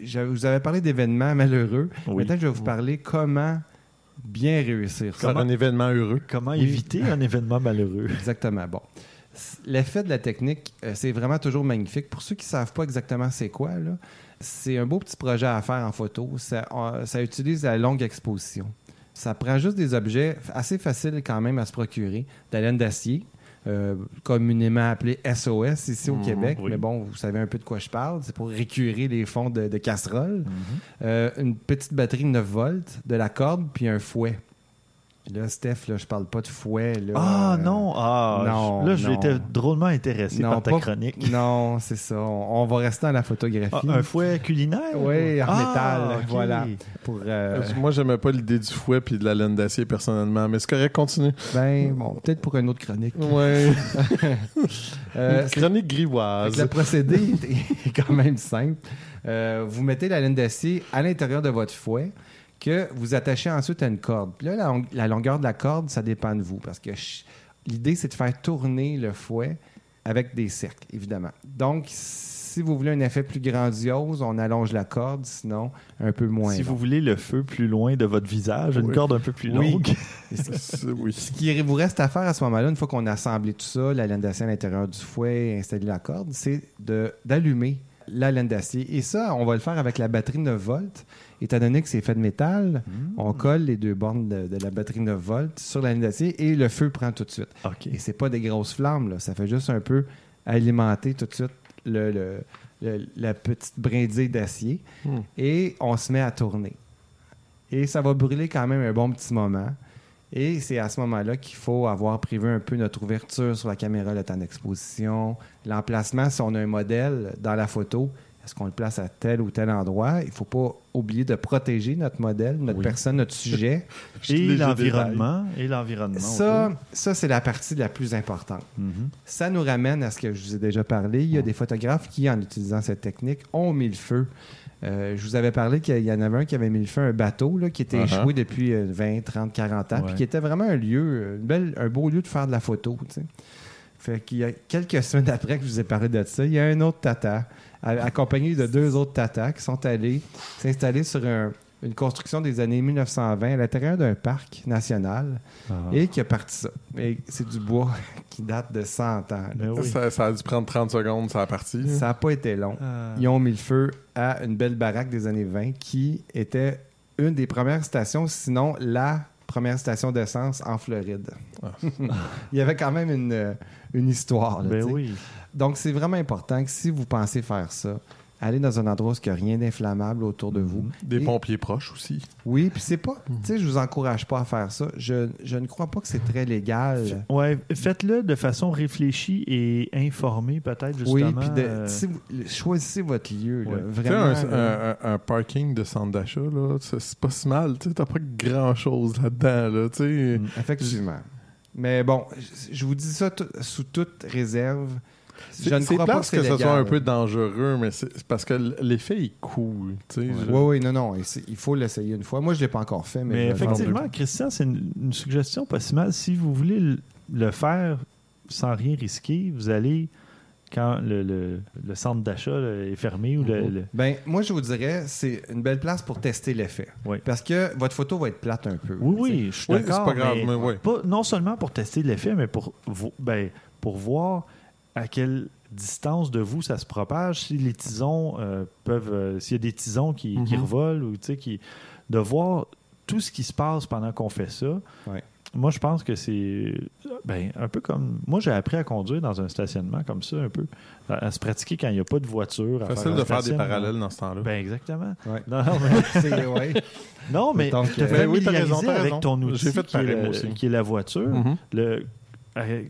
Je vous avais parlé d'événements malheureux. Oui. Maintenant, je vais vous parler comment bien réussir ça. Un événement heureux. Comment Oui. éviter un événement malheureux? Exactement. Bon. L'effet de la technique, euh, c'est vraiment toujours magnifique. Pour ceux qui ne savent pas exactement c'est quoi, là, c'est un beau petit projet à faire en photo. Ça, euh, ça utilise la longue exposition. Ça prend juste des objets assez faciles quand même à se procurer. De la laine d'acier, euh, communément appelée SOS ici au Mhm, Québec. oui. Mais bon, vous savez un peu de quoi je parle. C'est pour récurer les fonds de, de casserole. Mhm. Euh, une petite batterie 9 volts, de la corde, puis un fouet. Là, Steph, là, je parle pas de fouet. Là, Ah Euh, non, ah, non, là, j'étais non. drôlement intéressé par ta pas- chronique. Non, c'est ça. On, on va rester dans la photographie. Ah, un fouet culinaire? Oui, en Ah, métal. ok. Voilà. Pour, euh, Moi, j'aimais pas l'idée du fouet puis de la laine d'acier personnellement, mais c'est correct, continue. ben, bon, peut-être pour une autre chronique. Ouais. Euh, chronique grivoise. le procédé est quand même simple. Euh, vous mettez la laine d'acier à l'intérieur de votre fouet que vous attachez ensuite à une corde. Puis là, la, long- la longueur de la corde, ça dépend de vous parce que l'idée, c'est de faire tourner le fouet avec des cercles, évidemment. Donc, si vous voulez un effet plus grandiose, on allonge la corde, sinon un peu moins. Si long. vous voulez le feu plus loin de votre visage, une corde un peu plus longue. Oui. Ce qui vous reste à faire à ce moment-là, une fois qu'on a assemblé tout ça, la laine d'acier à l'intérieur du fouet, installé la corde, c'est d'allumer la laine d'acier. Et ça, on va le faire avec la batterie 9 volts. Étant donné que c'est fait de métal, on colle les deux bornes de, de la batterie 9 volts sur la laine d'acier et le feu prend tout de suite. OK. Et c'est pas des grosses flammes, là. ça fait juste un peu alimenter tout de suite le, le- le- la petite brindille d'acier. Hmm. Et on se met à tourner. Et ça va brûler quand même un bon petit moment. Et c'est à ce moment-là qu'il faut avoir prévu un peu notre ouverture sur la caméra, le temps d'exposition, l'emplacement, si on a un modèle dans la photo, est-ce qu'on le place à tel ou tel endroit? Il ne faut pas oublier de protéger notre modèle, notre Oui. personne, notre sujet. Et l'environnement. Et l'environnement. ça, autour. ça c'est la partie la plus importante. Mhm. Ça nous ramène à ce que je vous ai déjà parlé. Il y a des photographes qui, en utilisant cette technique, ont mis le feu Euh, je vous avais parlé qu'il y en avait un qui avait mis le feu à un bateau là, qui était Uh-huh. échoué depuis euh, 20, 30, 40 ans, Ouais. puis qui était vraiment un lieu, euh, une belle, un beau lieu de faire de la photo. Fait qu'il y a quelques semaines après que je vous ai parlé de ça, il y a un autre tata, accompagné de deux autres tatas, qui sont allés s'installer sur un- une construction des années 1920 à l'intérieur d'un parc national Ah. et qui a parti ça. Et c'est du bois qui date de 100 ans. Ben oui. Ça, ça a dû prendre 30 secondes, ça a parti. Ça n'a pas été long. Ah. Ils ont mis le feu à une belle baraque des années 20 qui était une des premières stations, sinon la première station d'essence en Floride. Il y avait quand même une, euh, une histoire. là, Ben oui. Donc, c'est vraiment important que si vous pensez faire ça, allez dans un endroit où il n'y a rien d'inflammable autour de vous. Des Et- pompiers proches aussi. Oui, puis c'est pas... Tu sais, je vous encourage pas à faire ça. Je, je ne crois pas que c'est très légal. Ouais, faites-le de façon réfléchie et informée, peut-être, justement. Oui, puis de- euh, choisissez votre lieu. là. Ouais. Vraiment. un, un- parking de centre d'achat, là, c'est pas si mal. Tu sais, t'as pas grand-chose là-dedans, là, tu sais. Mm. Effectivement. Mais bon, je- vous dis ça tout- sous toute réserve. Je C'est ne crois pas que que ce soit un peu dangereux, mais c'est parce que l'effet est cool. Je- Oui, oui, non, non. Il faut l'essayer une fois. Moi, je ne l'ai pas encore fait, mais, Mais effectivement, Christian, c'est une, une suggestion pas si mal. Si vous voulez le, le faire sans rien risquer, vous allez, quand le, le- le centre d'achat est fermé ou le, le- Ben, moi, je vous dirais, c'est une belle place pour tester l'effet. Oui. Parce que votre photo va être plate un peu. Oui, oui, je suis Oui, d'accord. c'est pas grave, mais mais ouais. pas- non seulement pour tester l'effet, mais pour, ben, pour voir à quelle distance de vous ça se propage, si les tisons euh, peuvent. euh, S'il y a des tisons qui, qui Mhm. revolent ou tu sais, qui. De voir tout ce qui se passe pendant qu'on fait ça. Ouais. Moi, je pense que c'est ben, un peu comme. Moi, j'ai appris à conduire dans un stationnement comme ça, un peu. À, à se pratiquer quand il n'y a pas de voiture. à Facile un de faire des parallèles dans ce temps-là. Ben, exactement. Ouais. Non, non, mais, ouais. non, mais te Ben oui, raison, avec ton outil J'ai fait qui, est la, aussi. qui est la voiture. Mhm. Le, euh,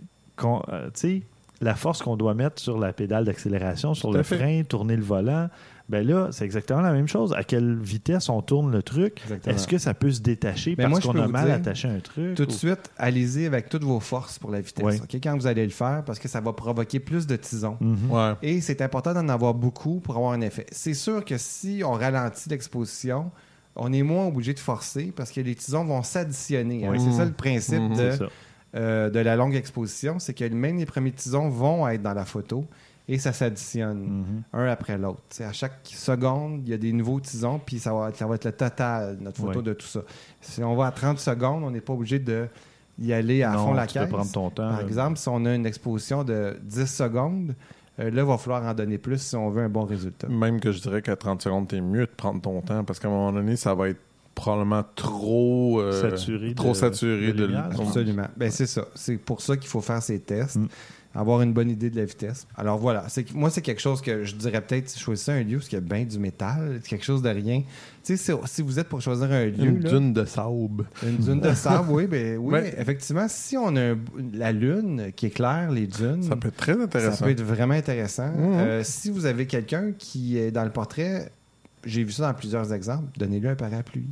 euh, tu sais, la force qu'on doit mettre sur la pédale d'accélération, sur le fait. frein, tourner le volant, ben là, c'est exactement la même chose. À quelle vitesse on tourne le truc? Exactement. Est-ce que ça peut se détacher Ben, parce qu'on a mal dire, attaché un truc? Tout de ou- suite, allez-y avec toutes vos forces pour la vitesse. Oui. Quand vous allez le faire, parce que ça va provoquer plus de tisons. Mhm. Ouais. Et c'est important d'en avoir beaucoup pour avoir un effet. C'est sûr que si on ralentit l'exposition, on est moins obligé de forcer parce que les tisons vont s'additionner. hein. C'est ça le principe Mhm. de, C'est ça. Euh, de la longue exposition, c'est que même les premiers tisons vont être dans la photo et ça s'additionne Mhm. un après l'autre. Tu à chaque seconde, il y a des nouveaux tisons, puis ça va, ça va être le total, notre photo Ouais. de tout ça. Si on va à 30 secondes, on n'est pas obligé de y aller à Non, fond la tu peux caisse. prendre ton temps. Par exemple, si on a une exposition de 10 secondes, euh, là, il va falloir en donner plus si on veut un bon résultat. Même que je dirais qu'à 30 secondes, t'es mieux de prendre ton temps parce qu'à un moment donné, ça va être probablement trop euh, Saturé trop de- saturé de de, lumière. Absolument. Ben, c'est ça. C'est pour ça qu'il faut faire ces tests, Mm. avoir une bonne idée de la vitesse. Alors voilà, c'est moi, c'est quelque chose que je dirais peut-être choisir un lieu parce qu'il y a bien du métal, quelque chose de rien. Tu sais, si, si vous êtes pour choisir un lieu, Une là, dune de sable. une dune de sable, oui, ben, oui Ouais. effectivement, si on a un- la lune qui éclaire les dunes, Ça peut être très ça intéressant. peut être vraiment intéressant. Mhm. Euh, si vous avez quelqu'un qui est dans le portrait, j'ai vu ça dans plusieurs exemples, donnez-lui un parapluie.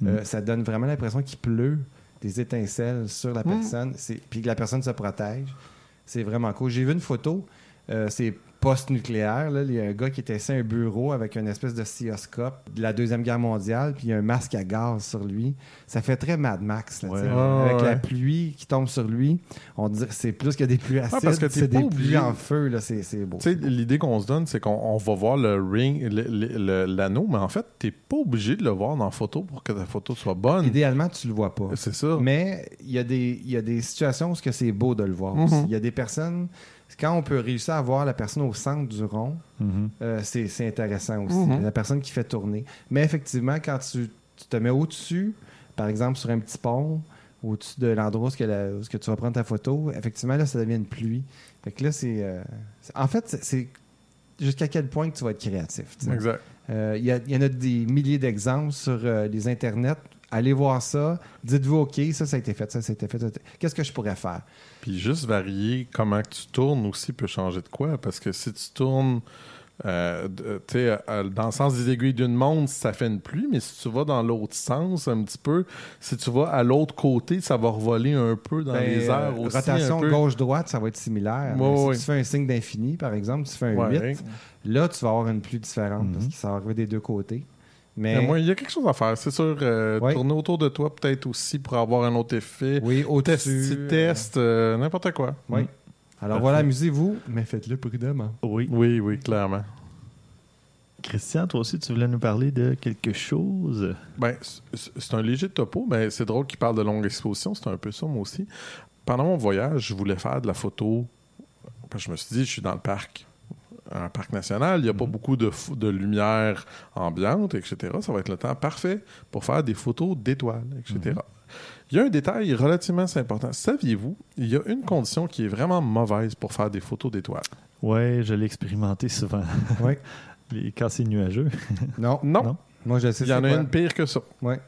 Mhm. Euh, ça donne vraiment l'impression qu'il pleut des étincelles sur la Mhm. personne, c'est- puis que la personne se protège. C'est vraiment cool. J'ai vu une photo, euh, c'est post-nucléaire. là. Il y a un gars qui était assis à un bureau avec une espèce de scioscope de la Deuxième Guerre mondiale, puis il y a un masque à gaz sur lui. Ça fait très Mad Max, là, Ouais. tu sais. Ouais, avec la pluie qui tombe sur lui. On dirait c'est plus que des pluies acides, parce que t'es c'est pas des obligé- pluies en feu. là. C'est c'est beau. Tu sais, l'idée qu'on se donne, c'est qu'on on va voir le ring, le- le- le- l'anneau, mais en fait, t'es pas obligé de le voir dans la photo pour que ta photo soit bonne. Idéalement, tu le vois pas. C'est ça. Mais il y, a des- il y a des situations où ce que c'est beau de le voir Mhm. aussi. Il y a des personnes, quand on peut réussir à voir la personne au centre du rond, Mhm. euh, c'est c'est intéressant aussi. Mhm. La personne qui fait tourner. Mais effectivement, quand tu, tu te mets au-dessus, par exemple sur un petit pont, au-dessus de l'endroit où, ce que la- où ce que tu vas prendre ta photo, effectivement, là, ça devient une pluie. Fait que là, c'est. euh, en fait, c'est- jusqu'à quel point que tu vas être créatif. Exact. Euh, Il y, y en a des milliers d'exemples sur euh, les internets. Allez voir ça. Dites-vous, OK, ça, ça a été fait, ça, ça a été fait. Qu'est-ce que je pourrais faire? Puis juste varier comment que tu tournes aussi peut changer de quoi. Parce que si tu tournes Euh, de- tu sais, euh, dans le sens des aiguilles d'une montre, ça fait une pluie, mais si tu vas dans l'autre sens un petit peu, si tu vas à l'autre côté, ça va revoler un peu dans Ben, les airs euh, aussi. Rotation gauche-droite, ça va être similaire. Ouais, si ouais. tu fais un signe d'infini, par exemple, tu fais un Ouais. 8, là, tu vas avoir une pluie différente parce Mhm. que ça va arriver des deux côtés. Mais, Mais moi, il y a quelque chose à faire, c'est sûr. euh, Ouais. Tourner autour de toi, peut-être aussi pour avoir un autre effet. oui, Test, au-dessus. petit test, euh, n'importe quoi. Oui. Alors Parfait. voilà, amusez-vous, mais faites-le prudemment. Oui. Oui, oui, clairement. Christian, toi aussi, tu voulais nous parler de quelque chose? Ben, c'est un léger topo, mais c'est drôle qu'il parle de longue exposition. C'est un peu ça, moi aussi. Pendant mon voyage, je voulais faire de la photo. Que je me suis dit, je suis dans le parc. Un parc national, il n'y a pas beaucoup de, de lumière ambiante, etc. Ça va être le temps parfait pour faire des photos d'étoiles, etc. Il y a un détail relativement important. Saviez-vous, il y a une condition qui est vraiment mauvaise pour faire des photos d'étoiles? Ouais, je l'ai expérimenté souvent. Oui. Les quand c'est nuageux. Non, Non, Non. moi je sais il y en a quoi. une pire que ça. Ouais.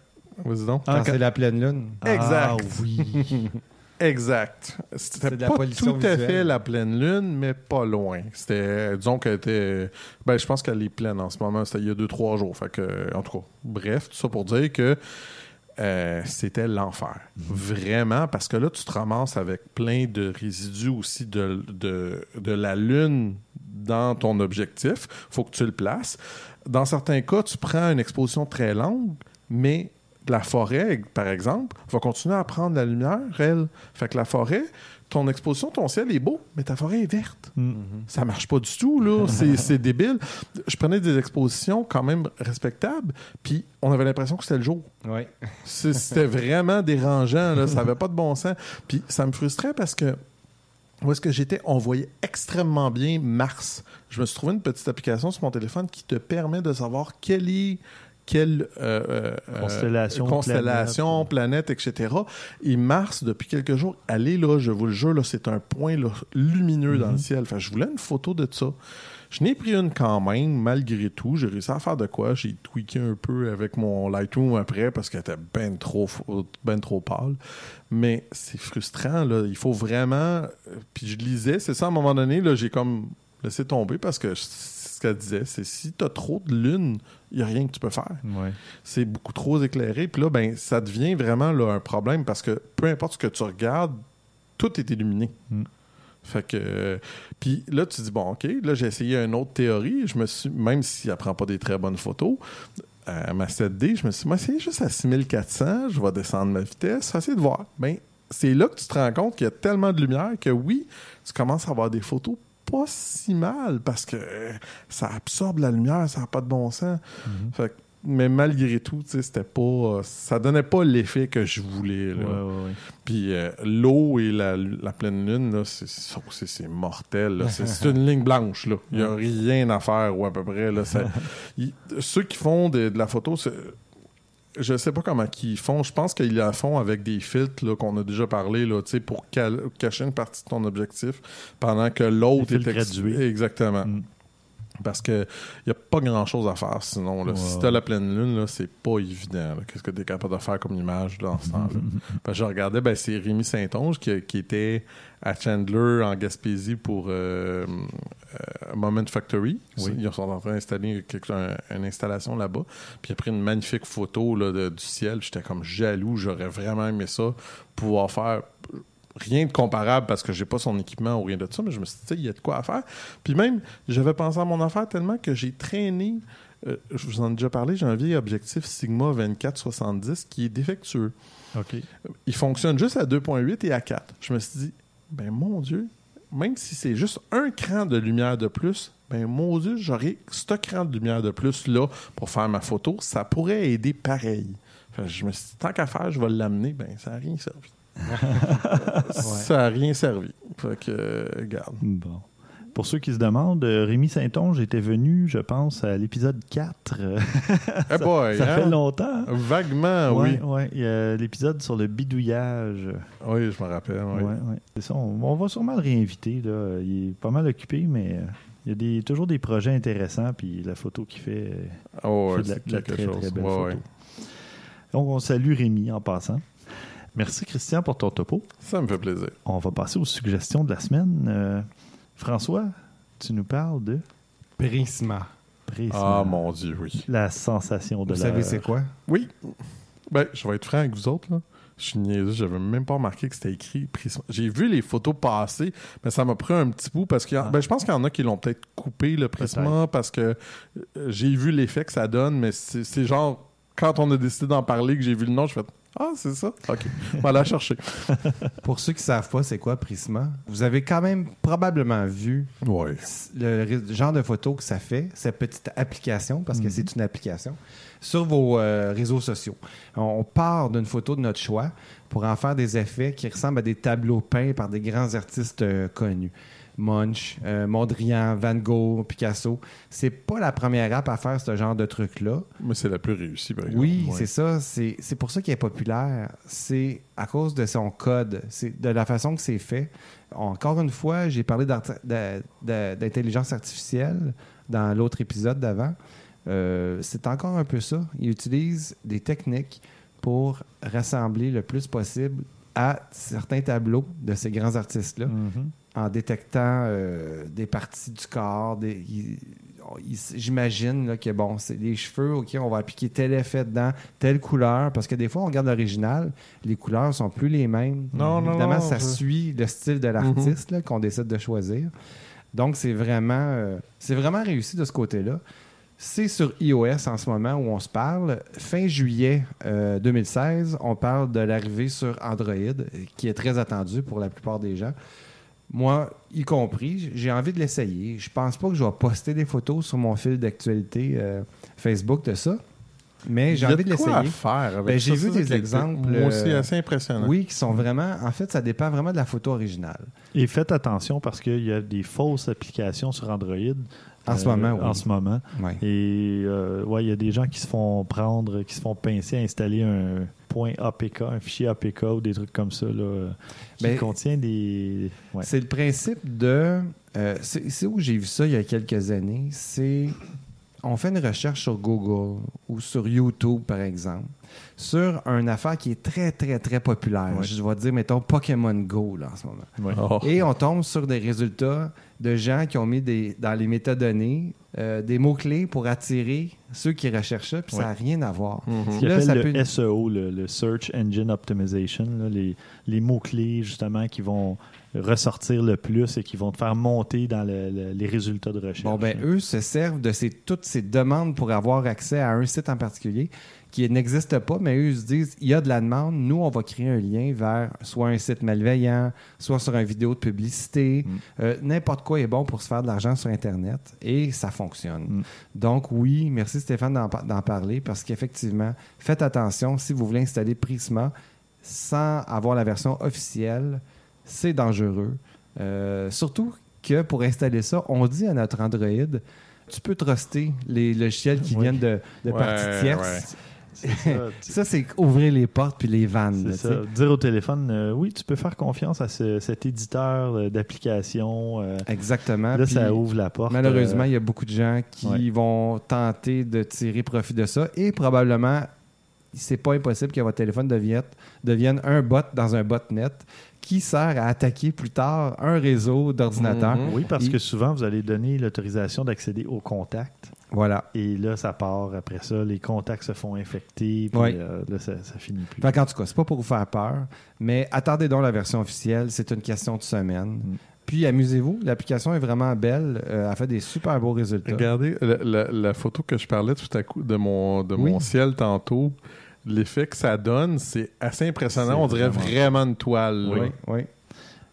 Vas-y donc. Quand Ah, c'est la pleine lune. Exact. Ah oui. Exact. C'était pas tout à fait la pleine lune, mais pas loin. C'était, disons qu'elle était, ben je pense qu'elle est pleine en ce moment. C'était il y a deux trois jours. Fait que, en tout cas, bref, tout ça pour dire que euh, c'était l'enfer. Vraiment, parce que là, tu te ramasses avec plein de résidus aussi de, de, de la lune dans ton objectif. faut que tu le places. Dans certains cas, tu prends une exposition très longue, mais la forêt, par exemple, va continuer à prendre la lumière, elle. Fait que la forêt, ton exposition, ton ciel est beau, mais ta forêt est verte. Mm. Ça marche pas du tout, là. C'est, débile. Je prenais des expositions quand même respectables, puis on avait l'impression que c'était le jour. C'était vraiment dérangeant, là. Ça avait pas de bon sens. Puis ça me frustrait parce que où est-ce que j'étais, on voyait extrêmement bien Mars. Je me suis trouvé une petite application sur mon téléphone qui te permet de savoir quelle est quelle euh, euh, euh, Constellation, constellation, planète, etc. Et Mars, depuis quelques jours, elle est là, je vous le jure, c'est un point là, lumineux dans le ciel. Enfin, je voulais une photo de ça. Je n'ai pris une quand même, malgré tout. J'ai réussi à faire de quoi. J'ai tweaké un peu avec mon Lightroom après parce qu'elle était ben trop, ben trop pâle. Mais c'est frustrant, là. Il faut vraiment. euh, Puis je lisais, c'est ça, à un moment donné, j'ai comme laissé tomber parce que ce qu'elle disait, c'est si t'as trop de lune, il n'y a rien que tu peux faire Ouais. c'est beaucoup trop éclairé. Puis là, ben, ça devient vraiment là, un problème parce que peu importe ce que tu regardes, tout est illuminé. Mm. Fait que. euh, puis là, tu dis, bon, OK, là, j'ai essayé une autre théorie. Je me suis, même si elle prend pas des très bonnes photos, à ma 7D, je me suis dit, moi, c'est juste à 6400, je vais descendre ma vitesse, essayer de voir. Ben, c'est là que tu te rends compte qu'il y a tellement de lumière que oui, tu commences à avoir des photos pas si mal parce que euh, ça absorbe la lumière, ça n'a pas de bon sens. Fait que- mais malgré tout, c'était pas. Ça donnait pas l'effet que je voulais. Ouais, là. ouais, ouais. Puis euh, l'eau et la, la pleine lune, là, c'est, mortel. C'est, une ligne blanche. Là. Il n'y a rien à faire, ou à peu près. Là. Ça- ceux qui font de, de la photo, c'est- je sais pas comment ils font. Je pense qu'ils la font avec des filtres qu'on a déjà parlé là, pour cacher une partie de ton objectif pendant que l'autre est ex-. Exactement. Mm. Parce que il n'y a pas grand chose à faire sinon. Là. Ouais, si ouais. tu as la pleine lune, là, c'est pas évident. là. Qu'est-ce que tu es capable de faire comme image dans ce temps-là? Parce que je regardais, ben, c'est Rémi Saint-Onge qui, qui était à Chandler en Gaspésie pour euh, euh, Moment Factory. Oui. Ils sont en train d'installer un- une installation là-bas. Puis il a pris une magnifique photo là, de- du ciel. J'étais comme jaloux. J'aurais vraiment aimé ça. Pouvoir faire rien de comparable parce que j'ai pas son équipement ou rien de ça, mais je me suis dit, tu sais, il y a de quoi à faire. Puis même, j'avais pensé à mon affaire tellement que j'ai traîné, euh, je vous en ai déjà parlé, j'ai un vieil objectif Sigma 2470 qui est défectueux. OK. Il fonctionne juste à 2.8 et à 4. Je me suis dit, ben mon Dieu, même si c'est juste un cran de lumière de plus, ben mon Dieu, j'aurais ce cran de lumière de plus là pour faire ma photo, ça pourrait aider pareil. Fait je me suis dit, tant qu'à faire, je vais l'amener, ben ça n'a rien servi. Ça n'a rien servi. Fait que, euh, regarde. Bon. Pour ceux qui se demandent, euh, Rémi Saint-Onge était venu, je pense, à l'épisode 4. euh, Eh boy, ça hein? fait longtemps. hein? Vaguement, Ouais, oui. ouais. Il y a l'épisode sur le bidouillage. Oui, je me rappelle. oui. Ouais, ça. On, on va sûrement le réinviter. Là. Il est pas mal occupé, mais euh, il y a des, toujours des projets intéressants. Puis la photo qu'il fait, Oh, fait de la- c'est de la quelque très, chose. très belle photo. Donc, on salue Rémi en passant. Merci, Christian, pour ton topo. Ça me fait plaisir. On va passer aux suggestions de la semaine. Euh, François, tu nous parles de. Prisma. Prisma. Ah, mon Dieu, oui. La sensation de Vous l'heure. savez c'est quoi? Oui. Ben, je vais être franc avec vous autres, là. Je suis niaiseux, j'avais même pas remarqué que c'était écrit Prisma. J'ai vu les photos passer, mais ça m'a pris un petit bout parce que Ah. ben, je pense qu'il y en a qui l'ont peut-être coupé le Prisma parce que euh, j'ai vu l'effet que ça donne, mais c'est c'est genre quand on a décidé d'en parler que j'ai vu le nom, je fais Ah, c'est ça? OK. On va la chercher. Pour ceux qui savent pas c'est quoi Prisma, vous avez quand même probablement vu Ouais. le genre de photo que ça fait, cette petite application, parce que c'est une application, sur vos euh, réseaux sociaux. On, on part d'une photo de notre choix pour en faire des effets qui ressemblent à des tableaux peints par des grands artistes euh, connus. Munch, euh, Mondrian, Van Gogh, Picasso. C'est pas la première app à faire ce genre de truc-là. Mais c'est la plus réussie, par exemple. Oui, Ouais. c'est ça. C'est c'est pour ça qu'il est populaire. C'est à cause de son code, c'est de la façon que c'est fait. Encore une fois, j'ai parlé d'intelligence artificielle dans l'autre épisode d'avant. Euh, c'est encore un peu ça. Ils utilisent des techniques pour rassembler le plus possible à certains tableaux de ces grands artistes-là Mhm. En détectant euh, des parties du corps. J'imagine que bon, c'est des cheveux, OK, on va appliquer tel effet dedans, telle couleur, parce que des fois, on regarde l'original, les couleurs sont plus les mêmes. Non, non, Évidemment, non, ça je- suit le style de l'artiste là, qu'on décide de choisir. Donc, c'est vraiment, euh, c'est vraiment réussi de ce côté-là. C'est sur iOS en ce moment où on se parle. Fin juillet euh, 2016, on parle de l'arrivée sur Android, euh, qui est très attendu pour la plupart des gens. Moi, y compris, j'ai envie de l'essayer. Je pense pas que je vais poster des photos sur mon fil d'actualité euh, Facebook de ça, mais j'ai envie de quoi à l'essayer. faire avec Ben, j'ai vu des exemples, Moi aussi, euh, assez impressionnant. Oui, qui sont vraiment. En fait, ça dépend vraiment de la photo originale. Et faites attention parce qu'il y a des fausses applications sur Android. En ce euh, moment, oui. En ce moment. Et euh, ouais, il y a des gens qui se font prendre, qui se font pincer à installer un point APK, un fichier APK ou des trucs comme ça, là, euh, qui Ben, contient des. ouais. C'est le principe de. euh, c'est où j'ai vu ça il y a quelques années. C'est. On fait une recherche sur Google ou sur YouTube, par exemple, sur une affaire qui est très, très, très populaire. Ouais. Je vais dire, mettons, Pokémon Go, là, en ce moment. Ouais. Oh. Et on tombe sur des résultats de gens qui ont mis des, dans les métadonnées euh, des mots-clés pour attirer ceux qui recherchent ça, puis ça n'a rien à voir. Ce qu'ils Là, appellent ça le peut- SEO, le, le Search Engine Optimization, là, les, les mots-clés justement qui vont ressortir le plus et qui vont te faire monter dans le- le- les résultats de recherche. Bon, ben, eux se servent de ces, toutes ces demandes pour avoir accès à un site en particulier qui n'existe pas, mais eux ils se disent il y a de la demande, nous, on va créer un lien vers soit un site malveillant, soit sur une vidéo de publicité. Mm. Euh, N'importe quoi est bon pour se faire de l'argent sur Internet et ça fonctionne. Mm. Donc, oui, merci Stéphane d'en par- d'en parler parce qu'effectivement, faites attention si vous voulez installer Prisma sans avoir la version officielle, c'est dangereux. Euh, surtout que pour installer ça, on dit à notre Android, tu peux truster les logiciels qui viennent de, de Ouais, parties tierces. ouais. Ça, c'est ouvrir les portes puis les vannes. Là, ça. Dire au téléphone, euh, oui, tu peux faire confiance à ce- cet éditeur euh, d'application. euh, Exactement. là, Puis, ça ouvre la porte. Malheureusement, euh, il y a beaucoup de gens qui ouais. vont tenter de tirer profit de ça et probablement, c'est pas impossible que votre téléphone devienne, devienne un bot dans un botnet qui sert à attaquer plus tard un réseau d'ordinateurs. Mhm. oui, parce que souvent, vous allez donner l'autorisation d'accéder aux contacts. Voilà. Et là, ça part. Après ça, les contacts se font infecter. Puis euh, là, ça, ça finit plus. Fait qu'en tout cas, c'est pas pour vous faire peur, mais attendez donc la version officielle, c'est une question de semaine. Mm. Puis amusez-vous, l'application est vraiment belle, euh, elle fait des super beaux résultats. Regardez la, la- la photo que je parlais tout à coup de mon, de Oui. mon ciel tantôt. L'effet que ça donne, c'est assez impressionnant. On dirait vraiment- vraiment une toile. là. Oui, oui.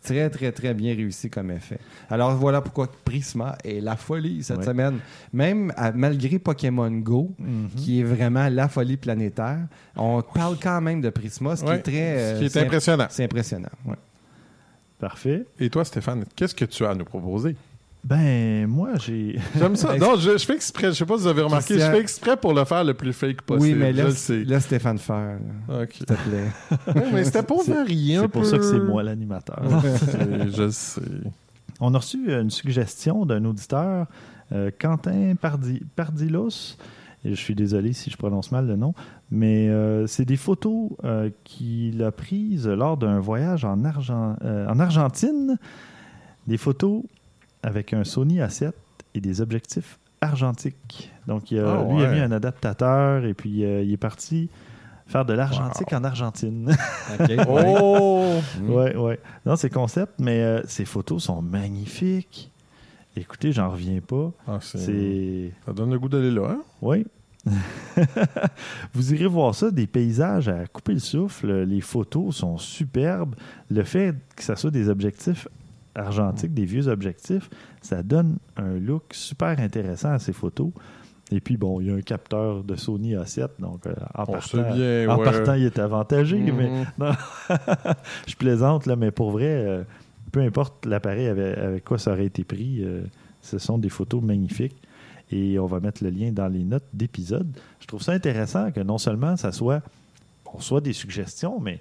Très, très, très bien réussi comme effet. Alors voilà pourquoi Prisma est la folie cette semaine. Même à- malgré Pokémon Go, Mhm. qui est vraiment la folie planétaire, on parle quand même de Prisma, ce qui est très... euh, Ce qui est impressionnant. C'est impressionnant. ouais. Parfait. Et toi, Stéphane, qu'est-ce que tu as à nous proposer? Ben, moi, j'ai. J'aime ça. non, je, je fais exprès. Je sais pas si vous avez remarqué. Christian- Je fais exprès pour le faire le plus fake possible. Oui, mais laisse, laisse Stéphane faire, Ok. s'il te plaît. Mais c'était pour varier C'est pour peu. ça que c'est moi l'animateur. je sais. On a reçu une suggestion d'un auditeur, euh, Quentin Pardi- Pardilos. Et je suis désolé si je prononce mal le nom, mais euh, c'est des photos euh, qu'il a prises lors d'un voyage en, Argen- euh, en Argentine. Des photos avec un Sony A7 et des objectifs argentiques. Donc, il a- Ah, lui, a mis un adaptateur et puis euh, il est parti faire de l'argentique en Argentine. OK. ouais. Oh! Ouais, ouais. Non, c'est concept, mais euh, ces photos sont magnifiques. Écoutez, j'en reviens pas. Ah, c'est-. Ça donne le goût d'aller là, hein? Oui. Vous irez voir ça, des paysages à couper le souffle. Les photos sont superbes. Le fait que ce soit des objectifs argentiques, des vieux objectifs, ça donne un look super intéressant à ces photos. Et puis, bon, il y a un capteur de Sony A7, donc euh, en, partant, sait bien, en ouais. partant, il est avantagé. Mhm. Mais non, je plaisante, là, mais pour vrai, euh, peu importe l'appareil avec, avec quoi ça aurait été pris, euh, ce sont des photos magnifiques. Et on va mettre le lien dans les notes d'épisode. Je trouve ça intéressant que non seulement ça soit, on soit des suggestions, mais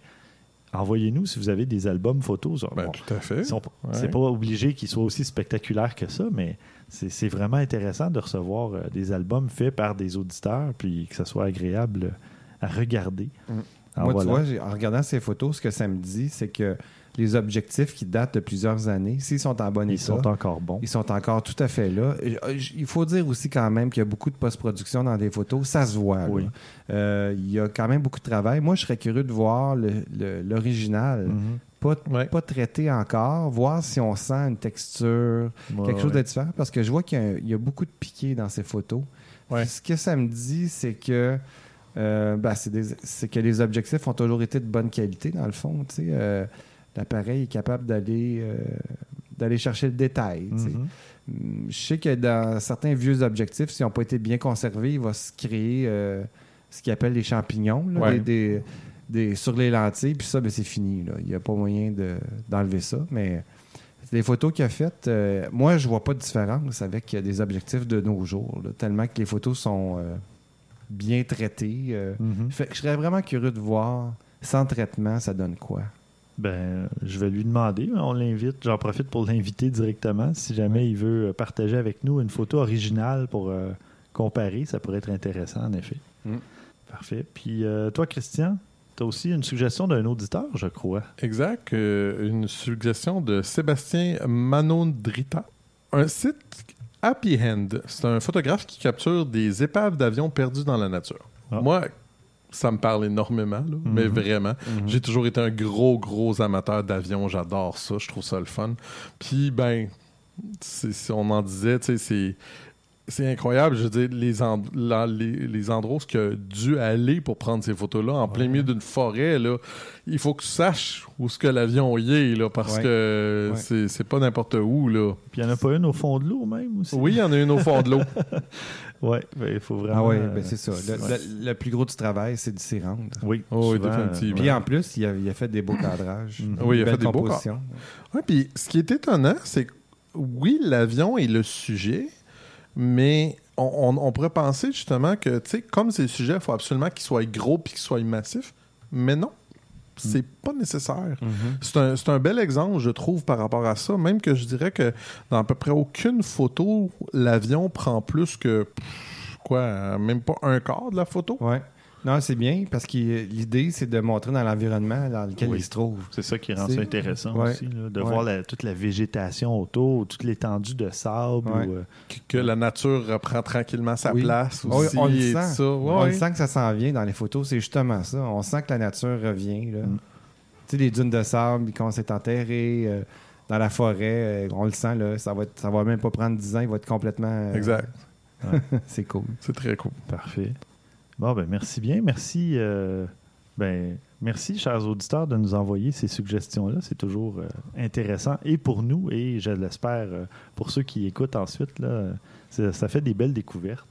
envoyez-nous si vous avez des albums photos. Ben, Bon, tout à fait. Ouais. C'est pas obligé qu'ils soient aussi spectaculaires que ça, mais c'est vraiment intéressant de recevoir euh, des albums faits par des auditeurs, puis que ça soit agréable à regarder. Mm. Alors Moi, voilà. tu vois, j'ai- en regardant ces photos, ce que ça me dit, c'est que les objectifs qui datent de plusieurs années, s'ils sont en bon ils état, sont encore bons. ils sont encore tout à fait là. Euh, Il faut dire aussi quand même qu'il y a beaucoup de post-production dans des photos. Ça se voit. Oui. Euh, il y a quand même beaucoup de travail. Moi, je serais curieux de voir l'original, Mhm. pas, Ouais. pas traité encore, voir si on sent une texture, Ouais, quelque chose ouais. de différent, parce que je vois qu'il y a, il y a beaucoup de piqués dans ces photos. Ce que ça me dit, c'est que euh, ben, c'est que les objectifs ont toujours été de bonne qualité, dans le fond. Euh, L'appareil est capable d'aller euh, d'aller chercher le détail. Mhm. Hum, Je sais que dans certains vieux objectifs, s'ils n'ont pas été bien conservés, il va se créer euh, ce qu'ils appellent les champignons là, Ouais. des, des- des- sur les lentilles. Puis ça, ben, c'est fini. là. Il n'y a pas moyen de- d'enlever ça. Mais les photos qu'il a faites, euh, moi, je vois pas de différence avec des objectifs de nos jours. là, tellement que les photos sont euh, bien traitées. euh. Fait que je serais vraiment curieux de voir, sans traitement, ça donne quoi? Ben, je vais lui demander. On l'invite. J'en profite pour l'inviter directement. Si jamais il veut euh, partager avec nous une photo originale pour euh, comparer, ça pourrait être intéressant, en effet. Mm. Parfait. Puis euh, toi, Christian, tu as aussi une suggestion d'un auditeur, je crois. Exact. euh, une suggestion de Sébastien Manondrita. Un site Happy Hand. C'est un photographe qui capture des épaves d'avions perdues dans la nature. Ah. Moi, ça me parle énormément, là, mais vraiment. J'ai toujours été un gros, gros amateur d'avions. J'adore ça. Je trouve ça le fun. Puis, ben, si on en disait, tu sais, c'est. C'est incroyable, je veux dire, les, la- les, les endroits où il a dû aller pour prendre ces photos-là, en plein milieu d'une forêt, là, il faut que tu saches où ce que l'avion y est, là, parce Ouais. que Ouais. c'est c'est pas n'importe où, là. Puis il n'y en a pas une au fond de l'eau, même aussi. Oui, il y en a une au fond de l'eau. Ouais, ben, il faut vraiment. Ah oui, euh, ben c'est ça. Le, ouais. le- le plus gros du travail, c'est de s'y rendre. Oui, Oh, oui, souvent, définitivement. Puis en plus, il a, il a fait des beaux cadrages. Mhm. Oui, il a fait des beaux compositions. Ouais, puis ce qui est étonnant, c'est que oui, l'avion est le sujet, mais on, on- on pourrait penser justement que, tu sais, comme c'est le sujet, il faut absolument qu'il soit gros puis qu'il soit massif. Mais non, c'est pas nécessaire. C'est un, c'est un bel exemple, je trouve, par rapport à ça. Même que je dirais que dans à peu près aucune photo, l'avion prend plus que, quoi, même pas un quart de la photo. Ouais. Non, c'est bien parce que l'idée, c'est de montrer dans l'environnement dans lequel Oui. il se trouve. C'est ça qui rend ça intéressant Ouais. aussi, là, de Ouais. voir la- toute la végétation autour, toute l'étendue de sable. Ouais. ou, euh, Que, que la nature reprend tranquillement sa Oui. place Oui, aussi. on le sent. tout ça. Ouais, On le sent que ça s'en vient dans les photos. C'est justement ça. On sent que la nature revient. là. Mm. Tu sais, les dunes de sable, quand c'est enterré euh, dans la forêt, euh, on le sent. Là, ça, va être- ça va même pas prendre 10 ans. Il va être complètement. euh, Exact. c'est cool. C'est très cool. Parfait. Bon, ben merci bien. Merci, euh, ben, merci, chers auditeurs, de nous envoyer ces suggestions-là. C'est toujours euh, intéressant. Et pour nous, et je l'espère euh, pour ceux qui écoutent ensuite, là, ça, ça fait des belles découvertes.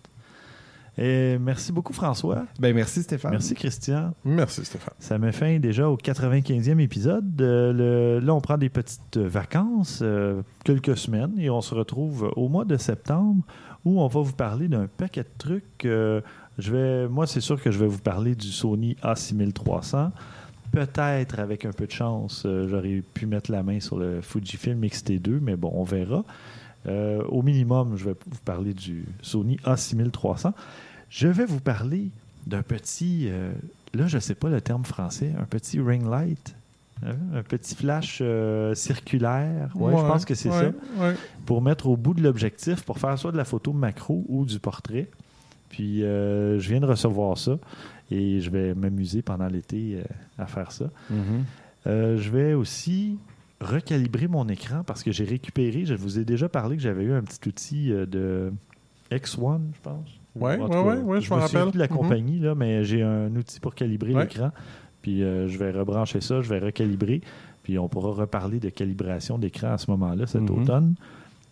Et merci beaucoup, François. Ben, merci Stéphane. Merci, Christian. Merci, Stéphane. Ça met fin déjà au 95e épisode. Euh, le- là, on prend des petites vacances, euh, quelques semaines, et on se retrouve au mois de septembre où on va vous parler d'un paquet de trucs. Euh, je vais, moi, c'est sûr que je vais vous parler du Sony A6300. Peut-être, avec un peu de chance, euh, j'aurais pu mettre la main sur le Fujifilm X-T2, mais bon, on verra. Euh, au minimum, je vais vous parler du Sony A6300. Je vais vous parler d'un petit, euh, là, je ne sais pas le terme français, un petit ring light. un petit flash euh, circulaire. Ouais, je pense que c'est ouais, ça. ouais. Pour mettre au bout de l'objectif pour faire soit de la photo macro ou du portrait. Puis euh, je viens de recevoir ça et je vais m'amuser pendant l'été euh, à faire ça. Euh, je vais aussi recalibrer mon écran parce que j'ai récupéré, je vous ai déjà parlé que j'avais eu un petit outil de X1, je pense. Ouais, tout cas, ouais, je m'en me rappelle. de la Mhm. compagnie, là, mais j'ai un outil pour calibrer Ouais. l'écran. Puis euh, je vais rebrancher ça, je vais recalibrer. Puis on pourra reparler de calibration d'écran à ce moment-là, cet Mhm. automne.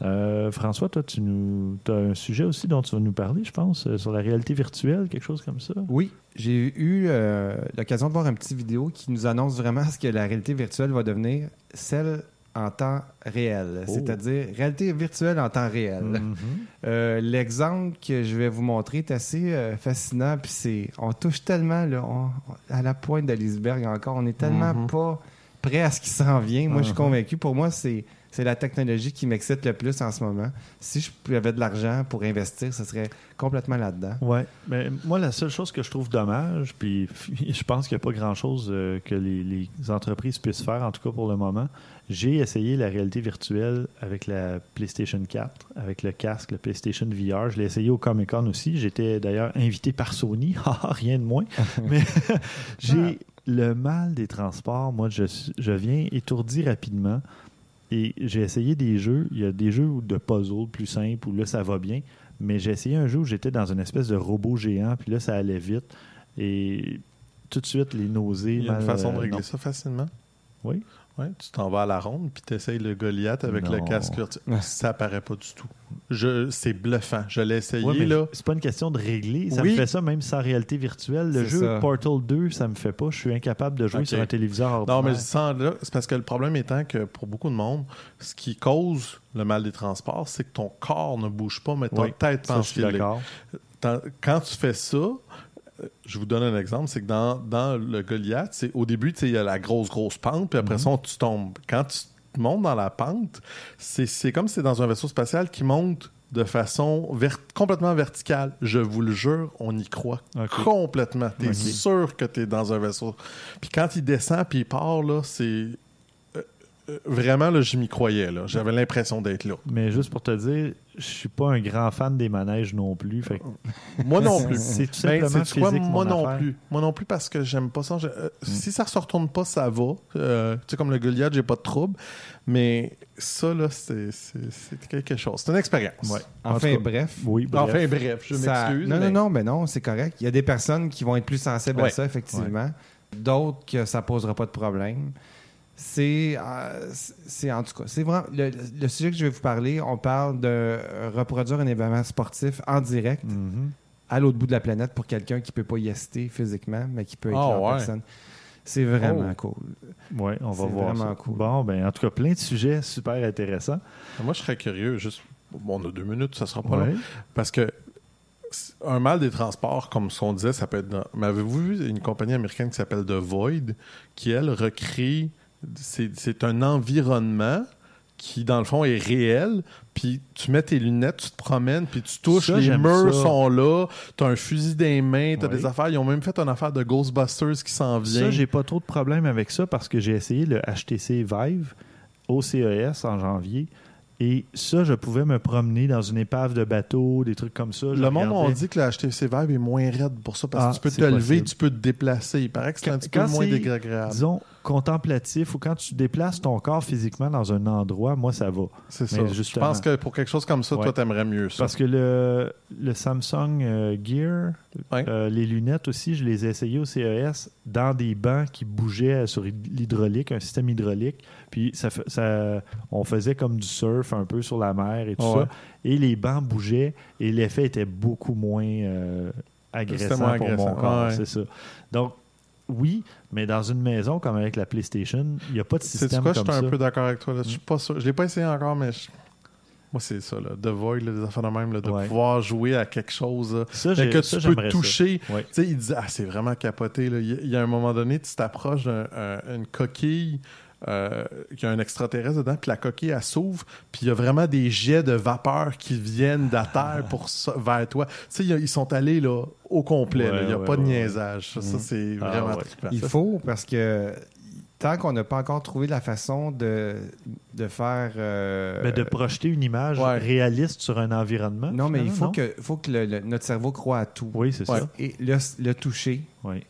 Euh, François, toi, tu nous as un sujet aussi dont tu vas nous parler, je pense, euh, sur la réalité virtuelle, quelque chose comme ça. Oui, j'ai eu euh, l'occasion de voir une petite vidéo qui nous annonce vraiment ce que la réalité virtuelle va devenir, celle en temps réel, Oh. c'est-à-dire réalité virtuelle en temps réel. Mhm. L'exemple que je vais vous montrer est assez fascinant, puis c'est, on touche tellement là, on- à la pointe de l'iceberg encore, on est tellement Mhm. pas prêt à ce qui s'en vient. Moi, je suis Mhm. convaincu. Pour moi, c'est c'est la technologie qui m'excite le plus en ce moment. Si je avais de l'argent pour investir, ce serait complètement là-dedans. Ouais, mais moi, la seule chose que je trouve dommage, puis je pense qu'il n'y a pas grand-chose euh, que les, les entreprises puissent faire, en tout cas pour le moment. J'ai essayé la réalité virtuelle avec la PlayStation 4, avec le casque, le PlayStation VR. Je l'ai essayé au Comic-Con aussi. J'étais d'ailleurs invité par Sony, Haha, rien de moins. mais j'ai le mal des transports. Moi, je, je viens étourdi rapidement. Et j'ai essayé des jeux. Il y a des jeux de puzzle plus simples où là, ça va bien. Mais j'ai essayé un jeu où j'étais dans une espèce de robot géant, puis là, ça allait vite. Et tout de suite, les nausées. Il y a une mal- façon de euh, régler non. ça facilement? Oui. Ouais, tu t'en vas à la ronde, puis tu essayes le Goliath avec le Non. casque. Ça apparaît pas du tout. Je, c'est bluffant. Je l'ai essayé, Ouais, mais là. C'est pas une question de régler. Ça Oui. me fait ça même sans réalité virtuelle. Le C'est jeu ça. Portal 2, ça me fait pas. Je suis incapable de jouer sur un téléviseur Non, ordinaire. mais sans là, c'est parce que le problème étant que pour beaucoup de monde, ce qui cause le mal des transports, c'est que ton corps ne bouge pas, mais ta Oui, tête pense Quand tu fais ça, je vous donne un exemple, c'est que dans, dans le Goliath, c'est au début, il y a la grosse, grosse pente, puis après ça, tu tombes. Quand tu montes dans la pente, c'est comme si c'est dans un vaisseau spatial qui monte de façon vert- complètement verticale. Je vous le jure, on y croit complètement. Tu es Ok. sûr que tu es dans un vaisseau. Puis quand il descend puis il part, là, c'est... euh, euh, vraiment, là, je m'y croyais. là. J'avais l'impression d'être là. Mais juste pour te dire, je suis pas un grand fan des manèges non plus. Fait que Moi non plus. C'est tout Ben, simplement quoi? physique, Moi mon non affaire. plus. Moi non plus parce que j'aime pas ça. Je- euh, Si ça se retourne pas, ça va. Euh, tu sais, comme le Goliath, j'ai pas de trouble. Mais ça, là, c'est c'est- c'est quelque chose. C'est une expérience. Ouais. Enfin, cas, bref. Oui, bref. Enfin, bref, je Ça- m'excuse. Non, mais- non, non, mais non, c'est correct. Il y a des personnes qui vont être plus sensibles à ça, effectivement. D'autres que ça posera pas de problème. C'est, euh, c'est en tout cas, c'est vraiment le, le sujet que je vais vous parler. On parle de reproduire un événement sportif en direct Mhm. à l'autre bout de la planète pour quelqu'un qui peut pas y assister physiquement, mais qui peut être là en ouais. personne. C'est vraiment Oh. cool. Ouais, on va C'est voir vraiment ça. cool. Bon, ben, en tout cas, plein de sujets super intéressants. Moi, je serais curieux. Juste, bon, on a deux minutes, ça sera pas long. Ouais. Parce que un mal des transports, comme ce qu'on disait, ça peut être. dans- Mais avez-vous vu une compagnie américaine qui s'appelle The Void, qui, elle, recrée. C'est un environnement qui, dans le fond, est réel. Puis tu mets tes lunettes, tu te promènes, puis tu touches, Ça, les murs ça. sont là, tu as un fusil dans les mains, tu as Oui. des affaires. Ils ont même fait une affaire de Ghostbusters qui s'en vient. Ça, j'ai pas trop de problème avec ça parce que j'ai essayé le HTC Vive au CES en janvier. Et ça, je pouvais me promener dans une épave de bateau, des trucs comme ça. Le monde on dit que le HTC Vive est moins raide pour ça parce Ah, que tu peux te lever, tu peux te déplacer. Il paraît que c'est un petit peu moins désagréable. Disons, contemplatif ou quand tu déplaces ton corps physiquement dans un endroit, moi, ça va. C'est ça. Je pense que pour quelque chose comme ça, Ouais. toi, t'aimerais mieux ça. Parce que le, le Samsung euh, Gear, Ouais. euh, les lunettes aussi, je les ai essayées au CES dans des bancs qui bougeaient sur l'hydraulique, un système hydraulique. Puis ça, ça, on faisait comme du surf un peu sur la mer et tout Ouais. ça. Et les bancs bougeaient et l'effet était beaucoup moins euh, agressant pour agressant, mon corps. C'est ça. Donc, oui, mais dans une maison comme avec la PlayStation, il n'y a pas de C'est système quoi, je suis un peu d'accord avec toi. Là. Je suis pas sûr. Je l'ai pas essayé encore, mais je- moi, c'est ça. Là. The Void, là, des affaires de même, là, de Ouais. pouvoir jouer à quelque chose Ça, que ça, tu peux toucher. Ouais. Tu sais, il dit, ah, c'est vraiment capoté. y il y a un moment donné, tu t'approches d'une coquille. Euh, qui a un extraterrestre dedans, puis la coquille, elle s'ouvre, puis il y a vraiment des jets de vapeur qui viennent de la Terre pour vers toi. Tu sais, ils- sont allés là, au complet. là. Ouais, il n'y a ouais, pas de ouais, niaisage. Ça, ça, c'est Ah, vraiment ouais. trippant. Il faut parce que tant qu'on n'a pas encore trouvé la façon de, de faire. euh, Ben, de projeter une image Ouais. réaliste sur un environnement. non, mais il faut non? que, faut que le- le- notre cerveau croit à tout. Oui, c'est Ouais. ça. Et le, le toucher,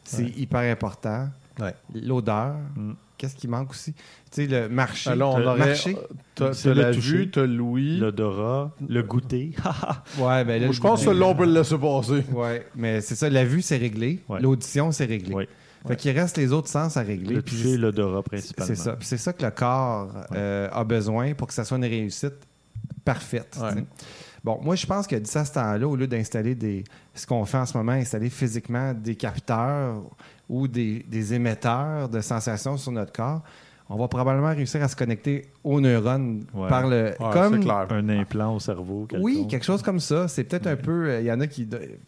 c'est hyper important. Ouais. L'odeur. Mm. Qu'est-ce qui manque aussi? Tu sais, le marché. Alors, on le aurait. marché? T'as la vue, t'as l'ouïe. L'odorat, le goûter. Ouais, ben là, Moi, Je pense que là, on peut le laisser passer. Ouais, mais c'est ça, la vue, c'est réglé. Ouais. L'audition, c'est réglé. Oui. Fait qu'il reste les autres sens à régler. le puis toucher, l'odorat principalement. C'est ça. Puis c'est ça que le corps euh, a besoin pour que ça soit une réussite parfaite. Ouais. Bon, moi, je pense que d'ici à ce temps-là, au lieu d'installer des. Ce qu'on fait en ce moment, installer physiquement des capteurs ou des émetteurs de sensations sur notre corps, on va probablement réussir à se connecter aux neurones Ouais. par le. Ouais, comme, clair. Un implant au cerveau. Oui, quelque chose comme ça. C'est peut-être un peu. euh, Il y en a qui.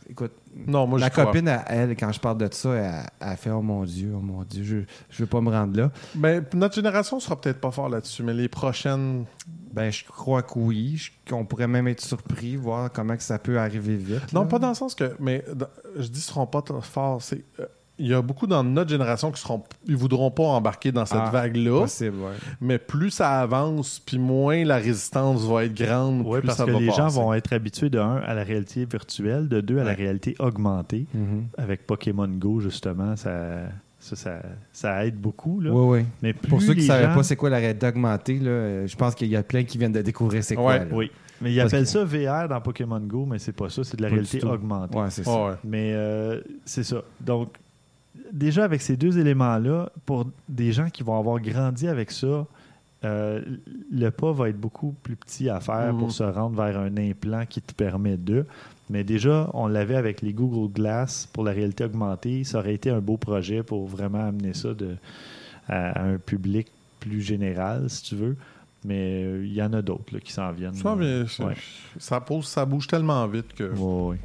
Écoute, Non, moi, je Ma crois. copine, elle, elle, quand je parle de ça, elle, elle fait Oh mon Dieu, oh mon Dieu, je, je veux pas me rendre là. Ben, notre génération sera peut-être pas fort là-dessus, mais les prochaines. Ben, je crois que oui. Qu'on pourrait même être surpris, voir comment que ça peut arriver vite. Non, là. pas dans le sens que. Mais je dis seront pas forts. C'est. euh, il y a beaucoup dans notre génération qui seront, ils voudront pas embarquer dans cette Ah, vague-là, Possible, ouais. mais plus ça avance, puis moins la résistance va être grande, Oui, parce ça que va les gens vont être habitués de un à la réalité virtuelle, de deux à la réalité augmentée. Mhm. Avec Pokémon Go, justement, ça, ça, ça, ça aide beaucoup. Là. Oui, oui. Mais plus Pour ceux qui ne savaient gens- pas c'est quoi la réalité augmentée, là, euh, je pense qu'il y a plein qui viennent de découvrir c'est quoi. Ouais, là. Oui, mais ils Parce appellent que- ça VR dans Pokémon Go, mais c'est pas ça, c'est de la Pas réalité augmentée. Ouais, c'est ça. Ouais. Mais euh, c'est ça. Donc, déjà avec ces deux éléments-là, pour des gens qui vont avoir grandi avec ça, euh, le pas va être beaucoup plus petit à faire pour se rendre vers un implant qui te permet de. Mais déjà, on l'avait avec les Google Glass pour la réalité augmentée. Ça aurait été un beau projet pour vraiment amener ça de, à, à un public plus général, si tu veux. Mais euh, il y en a d'autres qui s'en viennent. Ça, mais c'est- Ouais. ça, pose, ça bouge tellement vite que ouais.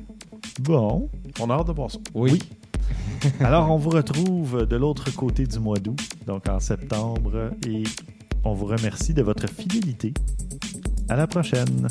Bon. on a hâte de voir ça. Oui. Alors, on vous retrouve de l'autre côté du mois d'août, donc en septembre, et on vous remercie de votre fidélité. À la prochaine.